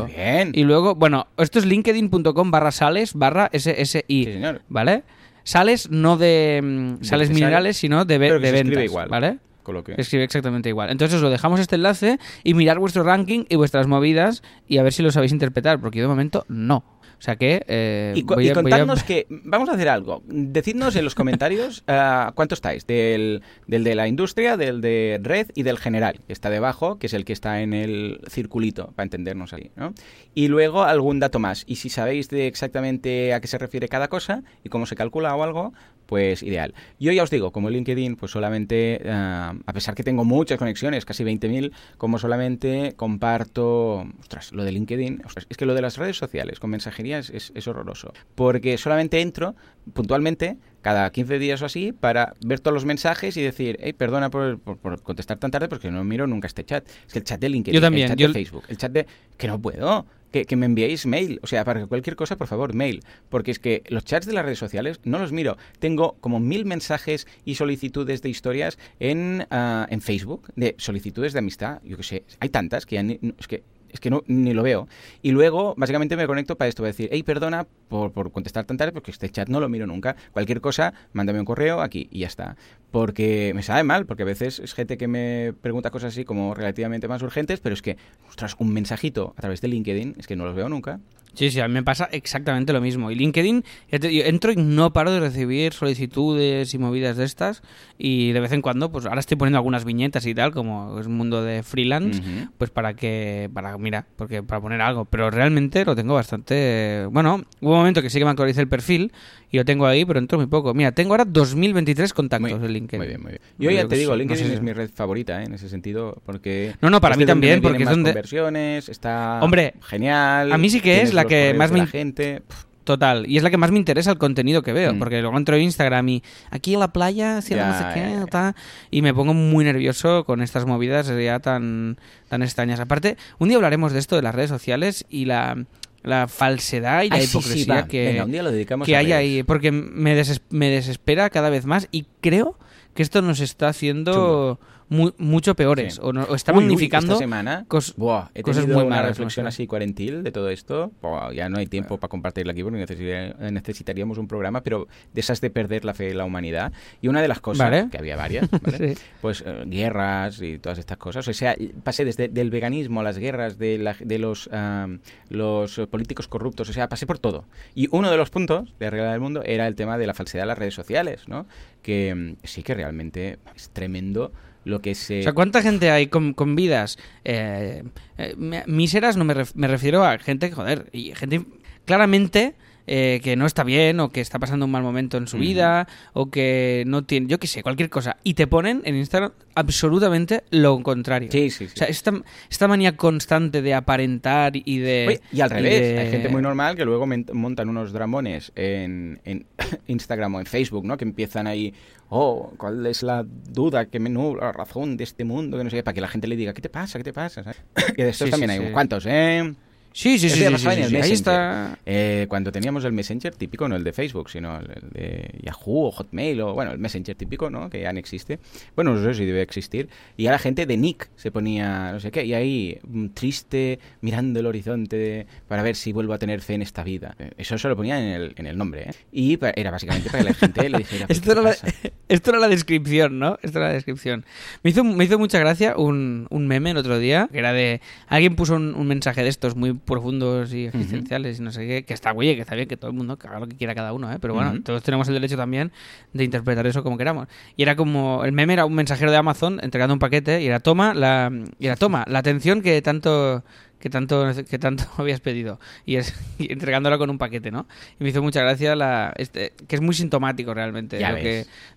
Bien. Y luego, bueno, esto es linkedin.com barra sales barra SSI. Sí, señor. ¿Vale? Sales no de mm, sales de minerales, sino de, de ventas. igual. ¿Vale? Coloquio. Escribe exactamente igual. Entonces os lo dejamos este enlace y mirar vuestro ranking y vuestras movidas y a ver si lo sabéis interpretar, porque yo de momento no. O sea que. eh, Y, co- voy y a- voy a- contadnos que. Vamos a hacer algo. Decidnos en los comentarios ah, cuánto estáis. Del, del de la industria, del de red y del general, que está debajo, que es el que está en el circulito, para entendernos ahí. ¿no? Y luego algún dato más. Y si sabéis de exactamente a qué se refiere cada cosa y cómo se calcula o algo, pues ideal. Yo ya os digo, como LinkedIn, pues solamente, ah, a pesar que tengo muchas conexiones, casi 20.000, como solamente comparto, ostras, lo de LinkedIn, ostras, es que lo de las redes sociales con mensajería es, es- es horroroso, porque solamente entro puntualmente cada 15 días o así para ver todos los mensajes y decir, hey, perdona por, por- por contestar tan tarde porque no miro nunca este chat. Es que el chat de LinkedIn, Yo también, el chat yo- de Facebook, el chat de... que no puedo. Que, me enviéis mail, o sea, para cualquier cosa, por favor, mail. Porque es que los chats de las redes sociales no los miro. Tengo como mil mensajes y solicitudes de historias en, ah, en Facebook, de solicitudes de amistad. Yo qué sé, hay tantas que ya ni- que es que no, ni lo veo. Y luego, básicamente, me conecto para esto, para decir, hey, perdona por, por contestar tan tarde, porque este chat no lo miro nunca. Cualquier cosa, mándame un correo aquí y ya está. Porque me sabe mal, porque a veces es gente que me pregunta cosas así como relativamente más urgentes, pero es que, ostras, un mensajito a través de LinkedIn, es que no los veo nunca. Sí, sí, a mí me pasa exactamente lo mismo. Y LinkedIn, yo entro y no paro de recibir solicitudes y movidas de estas. Y de vez en cuando, pues ahora estoy poniendo algunas viñetas y tal, como es un mundo de freelance, Ujú. pues para que, para, mira, porque para poner algo. Pero realmente lo tengo bastante. Bueno, hubo un momento que sí que me actualicé el perfil y lo tengo ahí, pero entro muy poco. Mira, tengo ahora 2023 contactos Muy, en LinkedIn. muy bien, muy bien. Yo ya te digo, sé, no LinkedIn sé si- es mi red favorita ¿eh? en ese sentido, porque... No, no, para es mí también, porque es donde- conversiones, está Hombre, genial. a mí sí que es la que más me la gente... Total, y es la que más me interesa el contenido que veo, Mm. porque luego entro a Instagram y aquí en la playa, Ya, no sé qué, ya, ya. ta, y me pongo muy nervioso con estas movidas ya tan, tan extrañas. Aparte, un día hablaremos de esto, de las redes sociales y la, la falsedad y la ah, sí, sí, hipocresía que, Venga, un día lo dedicamos que a hay ahí, porque me, deses- me desespera cada vez más y creo que esto nos está haciendo mu- mucho peores Sí. o, no- o está Uy, uy, magnificando esta semana cos- buah, he cosas muy una malas, reflexión ¿no? así cuarentil de todo esto. Buah, ya no hay tiempo para compartirla aquí porque necesitaría- necesitaríamos un programa, pero de esas de perder la fe en la humanidad. Y una de las cosas, Vale. que había varias, ¿vale? Sí. pues eh, guerras y todas estas cosas. O sea, pasé desde del veganismo a las guerras de, la- de los, ah, los políticos corruptos. O sea, pasé por todo. Y uno de los puntos de Regla del Mundo era el tema de la falsedad de las redes sociales, ¿no? Que mm, sí que realmente es tremendo lo que. O sea, ¿cuánta gente hay con, con vidas eh, eh, míseras? No me, ref- me refiero a gente, joder, y gente claramente eh, que no está bien o que está pasando un mal momento en su vida o que no tiene, yo qué sé, cualquier cosa. Y te ponen en Instagram absolutamente lo contrario. Sí, sí, sí. O sea, esta, esta manía constante de aparentar y de... Oye, y al revés, de- hay gente muy normal que luego montan unos dramones en, en Instagram o en Facebook, ¿no? Que empiezan ahí, oh, ¿cuál es la duda que me nubla la razón de este mundo? Que no sé, para que la gente le diga, ¿qué te pasa? ¿Qué te pasa? ¿sabes? Que de estos Sí, también sí, hay sí. unos cuantos, ¿eh? Sí, sí, sí, sí, pasaba sí, en el sí, Ahí Messenger. está... Eh, cuando teníamos el Messenger típico, no el de Facebook, sino el, el de Yahoo o Hotmail o, bueno, el Messenger típico, ¿no? Que ya no existe. Bueno, no sé si debe existir. Y ya la gente de Nick se ponía, no sé qué, y ahí, mm, triste, mirando el horizonte para ver si vuelvo a tener fe en esta vida. Eh, Eso se lo ponía en el, en el nombre, ¿eh? Y era básicamente para que la gente le dijera, "¿Pero Esto era, la, pasa?". esto era la descripción, ¿no? Esto era la descripción. Me hizo, me hizo mucha gracia un, un meme el otro día, que era de... Alguien puso un, un mensaje de estos muy profundos y existenciales y no sé qué, que está, oye, que está bien que todo el mundo que haga lo que quiera cada uno, ¿eh? Pero bueno, todos tenemos el derecho también de interpretar eso como queramos. Y era como... El meme era un mensajero de Amazon entregando un paquete y era toma la... Y era toma, la atención que tanto... Que tanto, que tanto habías pedido y, es, y entregándola con un paquete, ¿no? Y me hizo mucha gracia la, este, que es muy sintomático realmente Ya lo ves.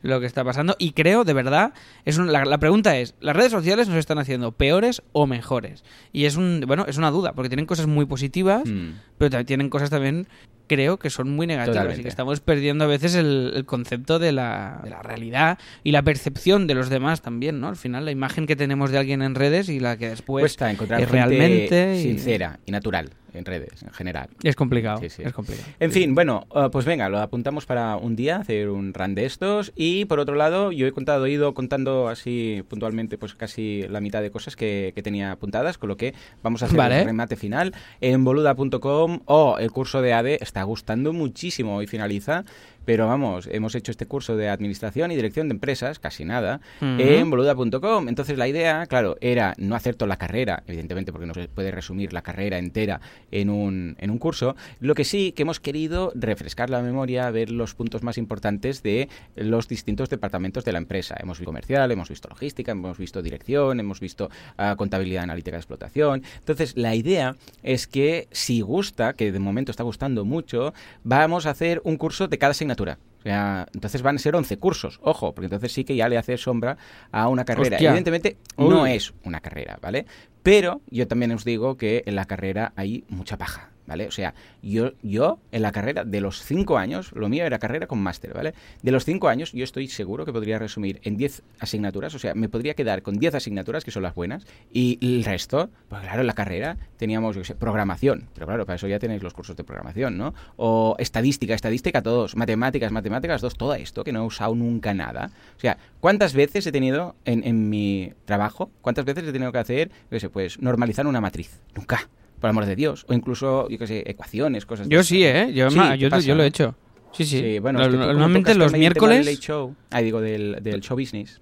que, lo que está pasando. Y creo, de verdad, es un- la, la pregunta es, ¿las redes sociales nos están haciendo peores o mejores? Y es un bueno, es una duda, porque tienen cosas muy positivas, Mm. pero también tienen cosas también, creo, que son muy negativas. Totalmente. Y que estamos perdiendo a veces el, el concepto de la, de la realidad y la percepción de los demás también, ¿no? Al final, la imagen que tenemos de alguien en redes y la que después Cuesta encontrar es realmente y- sincera y natural en redes, en general. es complicado. Sí, sí. Es complicado. En fin, bueno, eh, pues venga, lo apuntamos para un día, hacer un run de estos. Y por otro lado, yo he contado, he ido contando así puntualmente, pues casi la mitad de cosas que, que tenía apuntadas, con lo que vamos a hacer Vale. el remate final en boluda.com. Oh, el curso de ADE está gustando muchísimo, hoy finaliza. Pero vamos, hemos hecho este curso de administración y dirección de empresas, casi nada, en boluda.com. Entonces la idea, claro, era no hacer toda la carrera, evidentemente porque no se puede resumir la carrera entera en un, en un curso. Lo que sí que hemos querido refrescar la memoria, ver los puntos más importantes de los distintos departamentos de la empresa. Hemos visto comercial, hemos visto logística, hemos visto dirección, hemos visto ah, contabilidad analítica de explotación. Entonces la idea es que si gusta, que de momento está gustando mucho, vamos a hacer un curso de cada asignatura. O sea, entonces van a ser 11 cursos, ojo, porque entonces sí que ya le hace sombra a una carrera. Hostia. Evidentemente no es una carrera, ¿vale? Pero yo también os digo que en la carrera hay mucha paja, ¿vale? O sea, yo, yo en la carrera de los 5 años, lo mío era carrera con máster, ¿vale? De los 5 años yo estoy seguro que podría resumir en 10 asignaturas, o sea, me podría quedar con 10 asignaturas que son las buenas y el resto, pues claro, en la carrera teníamos, yo sé, programación, pero claro, para eso ya tenéis los cursos de programación, ¿no? O estadística, estadística todos, matemáticas, matemáticas dos, todo esto que no he usado nunca nada. O sea, ¿cuántas veces he tenido en, en mi trabajo, cuántas veces he tenido que hacer, yo sé, pues normalizar una matriz? Nunca. Por amor de Dios. O incluso, yo qué sé, ecuaciones, cosas Yo sí. ¿eh? Yo, Sí, ma- yo, yo lo he hecho. Sí, sí. Sí, bueno, Lo- es que normalmente los del miércoles... late show, ah, digo, del, del show business.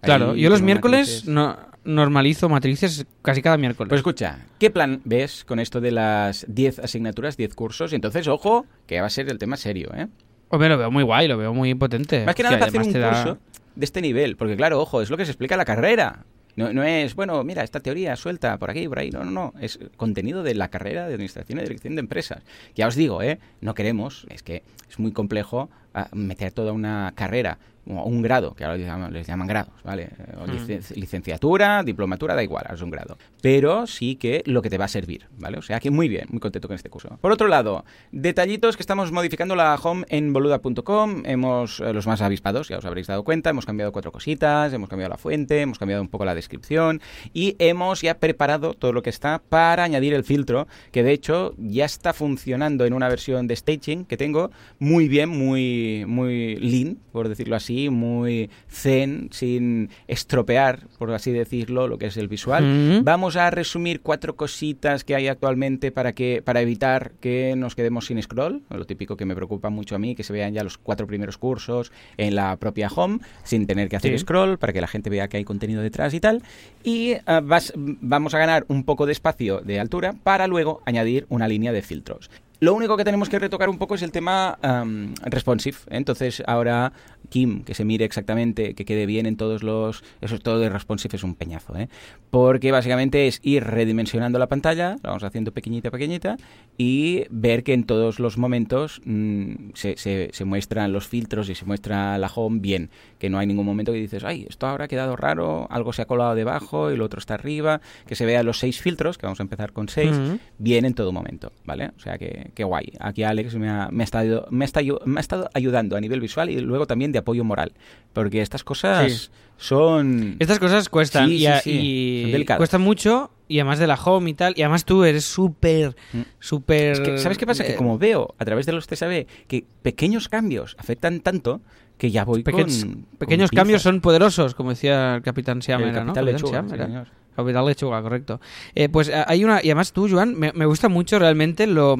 Claro, Ahí yo los miércoles matrices. no, normalizo matrices casi cada miércoles. Pues escucha, ¿qué plan ves con esto de las 10 asignaturas, 10 cursos? Y entonces, ojo, que va a ser el tema serio, ¿eh? Hombre, lo veo muy guay, lo veo muy potente. Más que nada para hacer un te da- curso de este nivel, porque claro, ojo, es lo que se explica en la carrera. No, no es, bueno, mira, esta teoría suelta por aquí, por ahí. No, no, no. Es contenido de la carrera de Administración y Dirección de Empresas. Ya os digo, ¿eh? No queremos, es que es muy complejo meter toda una carrera o un grado, que ahora les llaman, les llaman grados, ¿vale? O Mm. licen- licenciatura, diplomatura, da igual, ahora es un grado. Pero sí que lo que te va a servir, ¿vale? O sea que muy bien, muy contento con este curso. Por otro lado, detallitos que estamos modificando la home en boluda.com. Hemos, eh, los más avispados, ya os habréis dado cuenta, hemos cambiado cuatro cositas, hemos cambiado la fuente, hemos cambiado un poco la descripción y hemos ya preparado todo lo que está para añadir el filtro, que de hecho ya está funcionando en una versión de staging que tengo muy bien, muy muy, muy lean, por decirlo así, muy zen, sin estropear, por así decirlo, lo que es el visual. Mm. Vamos a resumir cuatro cositas que hay actualmente para que para evitar que nos quedemos sin scroll, lo típico que me preocupa mucho a mí, que se vean ya los cuatro primeros cursos en la propia home, sin tener que hacer Sí. scroll, para que la gente vea que hay contenido detrás y tal. Y ah, vas- vamos a ganar un poco de espacio de altura para luego añadir una línea de filtros. Lo único que tenemos que retocar un poco es el tema responsive. ¿eh? Entonces, ahora Kim, que se mire exactamente, que quede bien en todos los... Eso todo de responsive es un peñazo, ¿eh? Porque básicamente es ir redimensionando la pantalla, la vamos haciendo pequeñita, pequeñita, y ver que en todos los momentos mm, se- se muestran los filtros y se muestra la home bien. Que no hay ningún momento que dices, ay, esto ahora ha quedado raro, algo se ha colado debajo y lo otro está arriba. Que se vean los seis filtros, que vamos a empezar con seis, bien en todo momento, ¿vale? O sea que, que guay. Aquí Alex me ha, me, ha estado, me, ha estado, me ha estado ayudando a nivel visual y luego también de apoyo moral. Porque estas cosas Sí. son... Estas cosas cuestan Sí, y, sí, a- sí. y Son delicadas. cuestan mucho y además de la home y tal y además tú eres súper Mm. súper Es que, ¿Sabes qué pasa? Que eh, como veo a través de los TSAB que pequeños cambios afectan tanto que ya voy pequeños, con... con pequeños cambios son poderosos como decía el capitán Siam El era, ¿no? Capitán lechuga, Siam sí, era. señor. Capital lechuga, correcto. Eh, pues eh, hay una y además tú Joan me, me gusta mucho realmente lo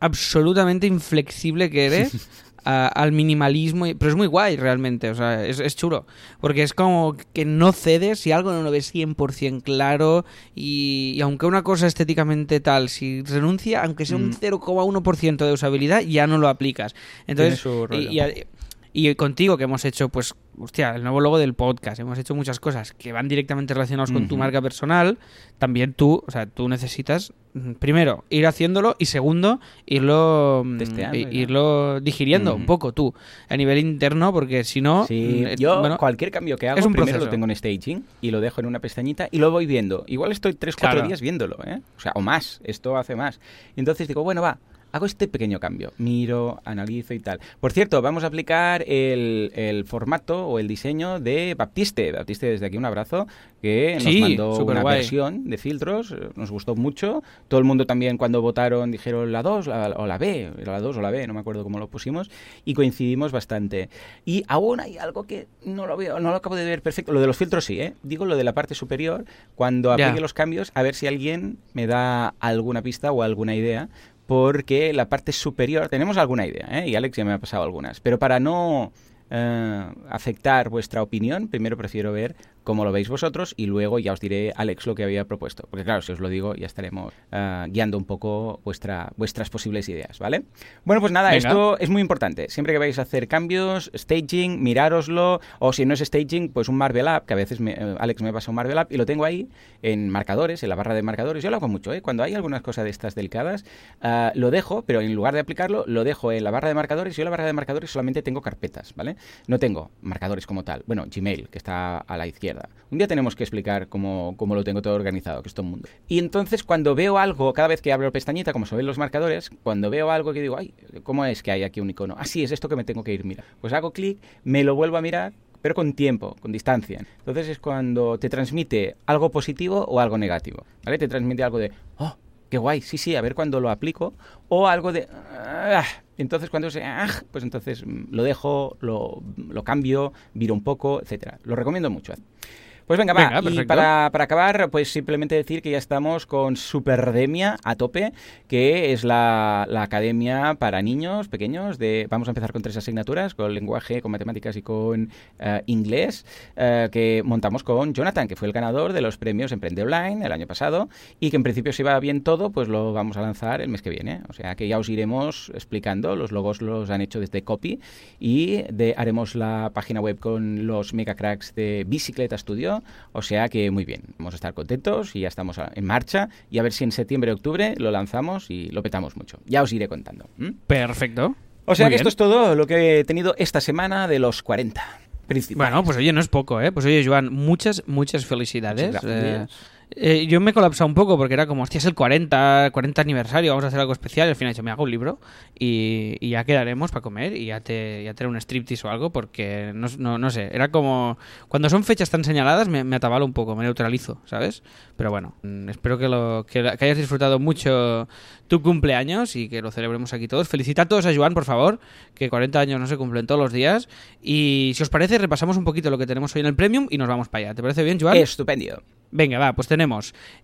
absolutamente inflexible que eres a- al minimalismo, y- pero es muy guay realmente, o sea, es, es chulo, porque es como que no cedes si algo no lo ves 100% claro y, y aunque una cosa estéticamente tal, si renuncia, aunque sea un Mm. 0,1% de usabilidad, ya no lo aplicas. Entonces, y, y- y contigo que hemos hecho, pues, hostia, el nuevo logo del podcast, hemos hecho muchas cosas que van directamente relacionadas con tu marca personal, también tú, o sea, tú necesitas, mm, primero, ir haciéndolo y segundo, irlo, mm, Testeando, irlo digiriendo un poco tú, a nivel interno, porque si no... Sí, mm, eh, yo bueno, cualquier cambio que hago, es un primero proceso. lo tengo en staging y lo dejo en una pestañita y lo voy viendo. Igual estoy 3-4 Claro. días viéndolo, ¿eh? O sea, o más, esto hace más. Y entonces digo, bueno, va, hago este pequeño cambio. Miro, analizo y tal. Por cierto, vamos a aplicar el, el formato o el diseño de Baptiste. Baptiste, desde aquí un abrazo, que nos mandó una superguay. versión de filtros, nos gustó mucho. Todo el mundo también cuando votaron dijeron la 2 la- o la B, era la 2 o la B, no me acuerdo cómo lo pusimos, y coincidimos bastante. Y aún hay algo que no lo veo, no lo acabo de ver perfecto. Lo de los filtros sí, ¿eh? Digo lo de la parte superior, cuando Ya. aplique los cambios, a ver si alguien me da alguna pista o alguna idea. Porque la parte superior, tenemos alguna idea, ¿eh? y Alex ya me ha pasado algunas, pero para no eh, afectar vuestra opinión, primero prefiero ver cómo lo veis vosotros y luego ya os diré, Alex, lo que había propuesto. Porque claro, si os lo digo, ya estaremos eh, guiando un poco vuestra, vuestras posibles ideas, ¿vale? Bueno, pues nada, Venga. esto es muy importante. Siempre que vais a hacer cambios, staging, mirároslo, o si no es staging, pues un Marvel App, que a veces me- eh, Alex me pasa un Marvel App y lo tengo ahí en marcadores, en la barra de marcadores. Yo lo hago mucho, ¿eh? Cuando hay algunas cosas de estas delicadas, ah, lo dejo, pero en lugar de aplicarlo, lo dejo en la barra de marcadores. Yo en la barra de marcadores solamente tengo carpetas, ¿vale? No tengo marcadores como tal. Bueno, Gmail, que está a la izquierda. Un día tenemos que explicar cómo, cómo lo tengo todo organizado, que es todo un mundo. Y entonces cuando veo algo, cada vez que abro pestañita, como se ven los marcadores, cuando veo algo que digo, ay, ¿cómo es que hay aquí un icono? Ah, sí, es esto que me tengo que ir, mira. Pues hago clic, me lo vuelvo a mirar, pero con tiempo, con distancia. Entonces es cuando te transmite algo positivo o algo negativo, ¿vale? Te transmite algo de, oh, qué guay, sí, sí, a ver cuándo lo aplico, o algo de, ah, entonces cuando se, ah, pues entonces mm, lo dejo, lo, lo cambio, viro un poco, etcétera. Lo recomiendo mucho. Pues venga, va. Venga, y para, para acabar, pues simplemente decir que ya estamos con Superdemia a tope, que es la, la academia para niños pequeños. De, vamos a empezar con tres asignaturas, con lenguaje, con matemáticas y con eh, inglés, eh, que montamos con Jonathan, que fue el ganador de los premios Emprende Online el año pasado, y que en principio si va bien todo, pues lo vamos a lanzar el mes que viene. O sea que ya os iremos explicando, los logos los han hecho desde Copy, y de, haremos la página web con los mega cracks de Bicicleta Studio, o sea que muy bien, vamos a estar contentos y ya estamos en marcha y a ver si en septiembre o octubre lo lanzamos y lo petamos mucho. Ya os iré contando. Perfecto. O sea Muy que esto es todo lo que he tenido esta semana de los 40 principales. Bueno, pues oye, no es poco, ¿eh? Pues oye, Joan, muchas, muchas felicidades. Muchas. Eh, Eh, yo me he colapsado un poco porque era como, hostia, es el 40, 40 aniversario, vamos a hacer algo especial. Y al final he dicho, me hago un libro y, y ya quedaremos para comer y ya te, ya te haré un striptease o algo porque no, no, no sé, era como. Cuando son fechas tan señaladas me, me atabalo un poco, me neutralizo, ¿sabes? Pero bueno, mm, espero que, lo, que, que hayas disfrutado mucho tu cumpleaños y que lo celebremos aquí todos. Felicita a todos a Joan, por favor, que 40 años no se cumplen todos los días. Y si os parece, repasamos un poquito lo que tenemos hoy en el Premium y nos vamos para allá. ¿Te parece bien, Joan? Estupendio. Venga, va, pues tenemos.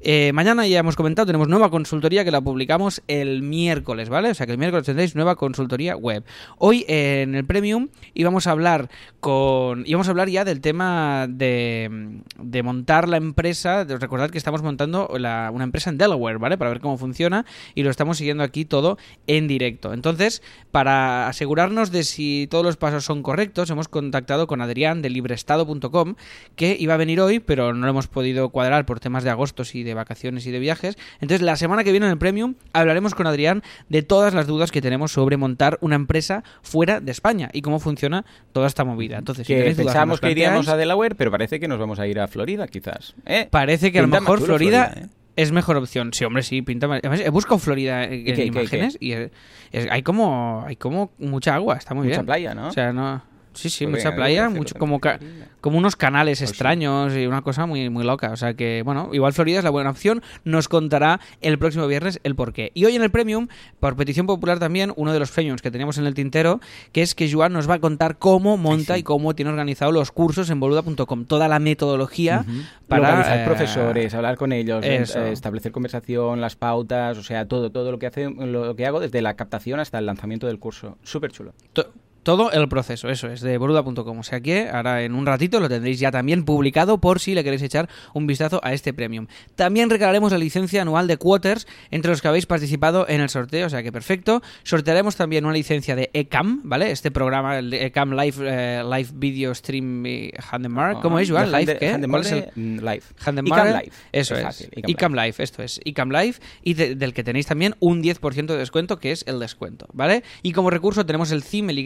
Eh, mañana ya hemos comentado, tenemos nueva consultoría que la publicamos el miércoles, ¿vale? O sea que el miércoles tendréis nueva consultoría web. Hoy en el Premium íbamos a hablar con. íbamos a hablar ya del tema de, montar la empresa. Recordad que estamos montando una empresa en Delaware, ¿vale? Para ver cómo funciona y lo estamos siguiendo aquí todo en directo. Entonces, para asegurarnos de si todos los pasos son correctos, hemos contactado con Adrián de libreestado.com que iba a venir hoy, pero no lo hemos podido cuadrar por temas de agostos y de vacaciones y de viajes. Entonces, la semana que viene en el Premium hablaremos con Adrián de todas las dudas que tenemos sobre montar una empresa fuera de España y cómo funciona toda esta movida. Entonces, si dudas, pensábamos que iríamos a Delaware, pero parece que nos vamos a ir a Florida, quizás. ¿Eh? Parece que a lo mejor Florida, Florida, ¿eh? es mejor opción. Sí, hombre, sí, pinta más. Además, he buscado Florida en, qué, qué, imágenes y es- es- hay como hay como mucha agua, está muy Mucha bien. playa, ¿no? O sea, no. Sí, sí, Pues mucha venga, playa, mucho como ca- como unos canales Pues sí. extraños y una cosa muy muy loca. O sea que, bueno, igual Florida es la buena opción. Nos contará el próximo viernes el porqué. Y hoy en el Premium, por petición popular también, uno de los premiums que teníamos en el tintero, que es que Joan nos va a contar cómo monta sí. y cómo tiene organizado los cursos en boluda.com. Toda la metodología para Localizar eh, profesores, hablar con ellos, eh, eso. establecer conversación, las pautas, o sea, todo, todo lo que hace, lo que hago desde la captación hasta el lanzamiento del curso. Súper chulo. To- todo el proceso, eso es, de boluda.com. O sea que ahora en un ratito lo tendréis ya también publicado por si le queréis echar un vistazo a este premium. También regalaremos la licencia anual de Quarters entre los que habéis participado en el sorteo, o sea que perfecto. Sortearemos también una licencia de ECAM, ¿vale? Este programa, el ECAM Live, eh, Live Video Stream Handemark. ¿Cómo es, Joan? ¿Live qué? ¿Cuál es el...? mm, Live. Handemark, Icam Live. Eso es. fácil, Icam, Live. esto es. Icam Live y de- del que tenéis también un 10% de descuento, que es el descuento, ¿vale? Y como recurso tenemos el CIM, el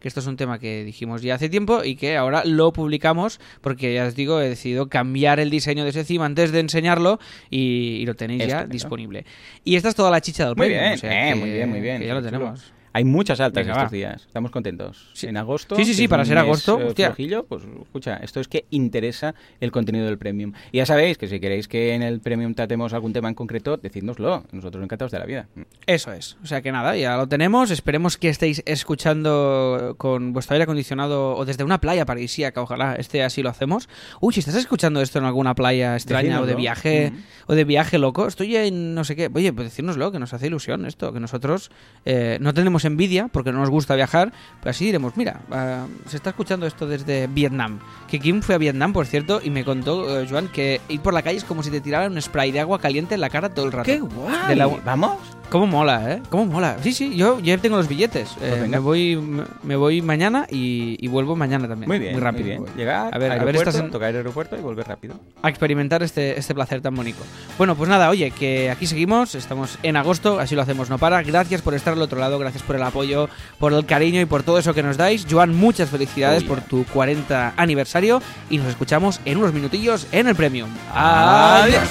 Que esto es un tema que dijimos ya hace tiempo y que ahora lo publicamos porque ya os digo, he decidido cambiar el diseño de ese CIM antes de enseñarlo y, y lo tenéis ya disponible. Y esta es toda la chicha del Muy bien, o sea eh, que- muy bien, muy bien. que ya lo tenemos. Hay muchas altas Venga, estos va. días. Estamos contentos. Sí. En agosto. Sí, sí, sí, para ser agosto, eh, flojillo, pues escucha, esto es que interesa el contenido del premium. Y ya sabéis que si queréis que en el premium tratemos algún tema en concreto, decídnoslo. Nosotros encantados de la vida. Eso es. O sea que nada, ya lo tenemos. Esperemos que estéis escuchando con vuestro aire acondicionado o desde una playa paradisíaca. Ojalá este así lo hacemos. Uy, si estás escuchando esto en alguna playa extraña o de viaje o de viaje loco, estoy en no sé qué. Oye, pues decírnoslo, que nos hace ilusión esto, que nosotros eh, no tenemos envidia porque no nos gusta viajar, pero así diremos, mira, ah, se está escuchando esto desde Vietnam. Que Kim fue a Vietnam, por cierto, y me contó, eh, Joan, que ir por la calle es como si te tiraran un spray de agua caliente en la cara todo el rato. ¡Qué guay! De la- ¿Vamos? ¿Cómo mola, eh? ¿Cómo mola? Sí, sí, yo ya tengo los billetes. Pues Eh, me, voy, me, voy mañana y, y vuelvo mañana también. Muy bien, Muy rápido. bien. Llegar, A ver, a ver, en- tocar el aeropuerto y volver rápido. A experimentar este, este placer tan bonito. Bueno, pues nada, oye, que aquí seguimos, estamos en agosto, así lo hacemos, no para. Gracias por estar al otro lado, gracias por el apoyo, por el cariño y por todo eso que nos dais. Joan, muchas felicidades Oh, yeah. por tu 40 aniversario y nos escuchamos en unos minutillos en el Premium. Adiós.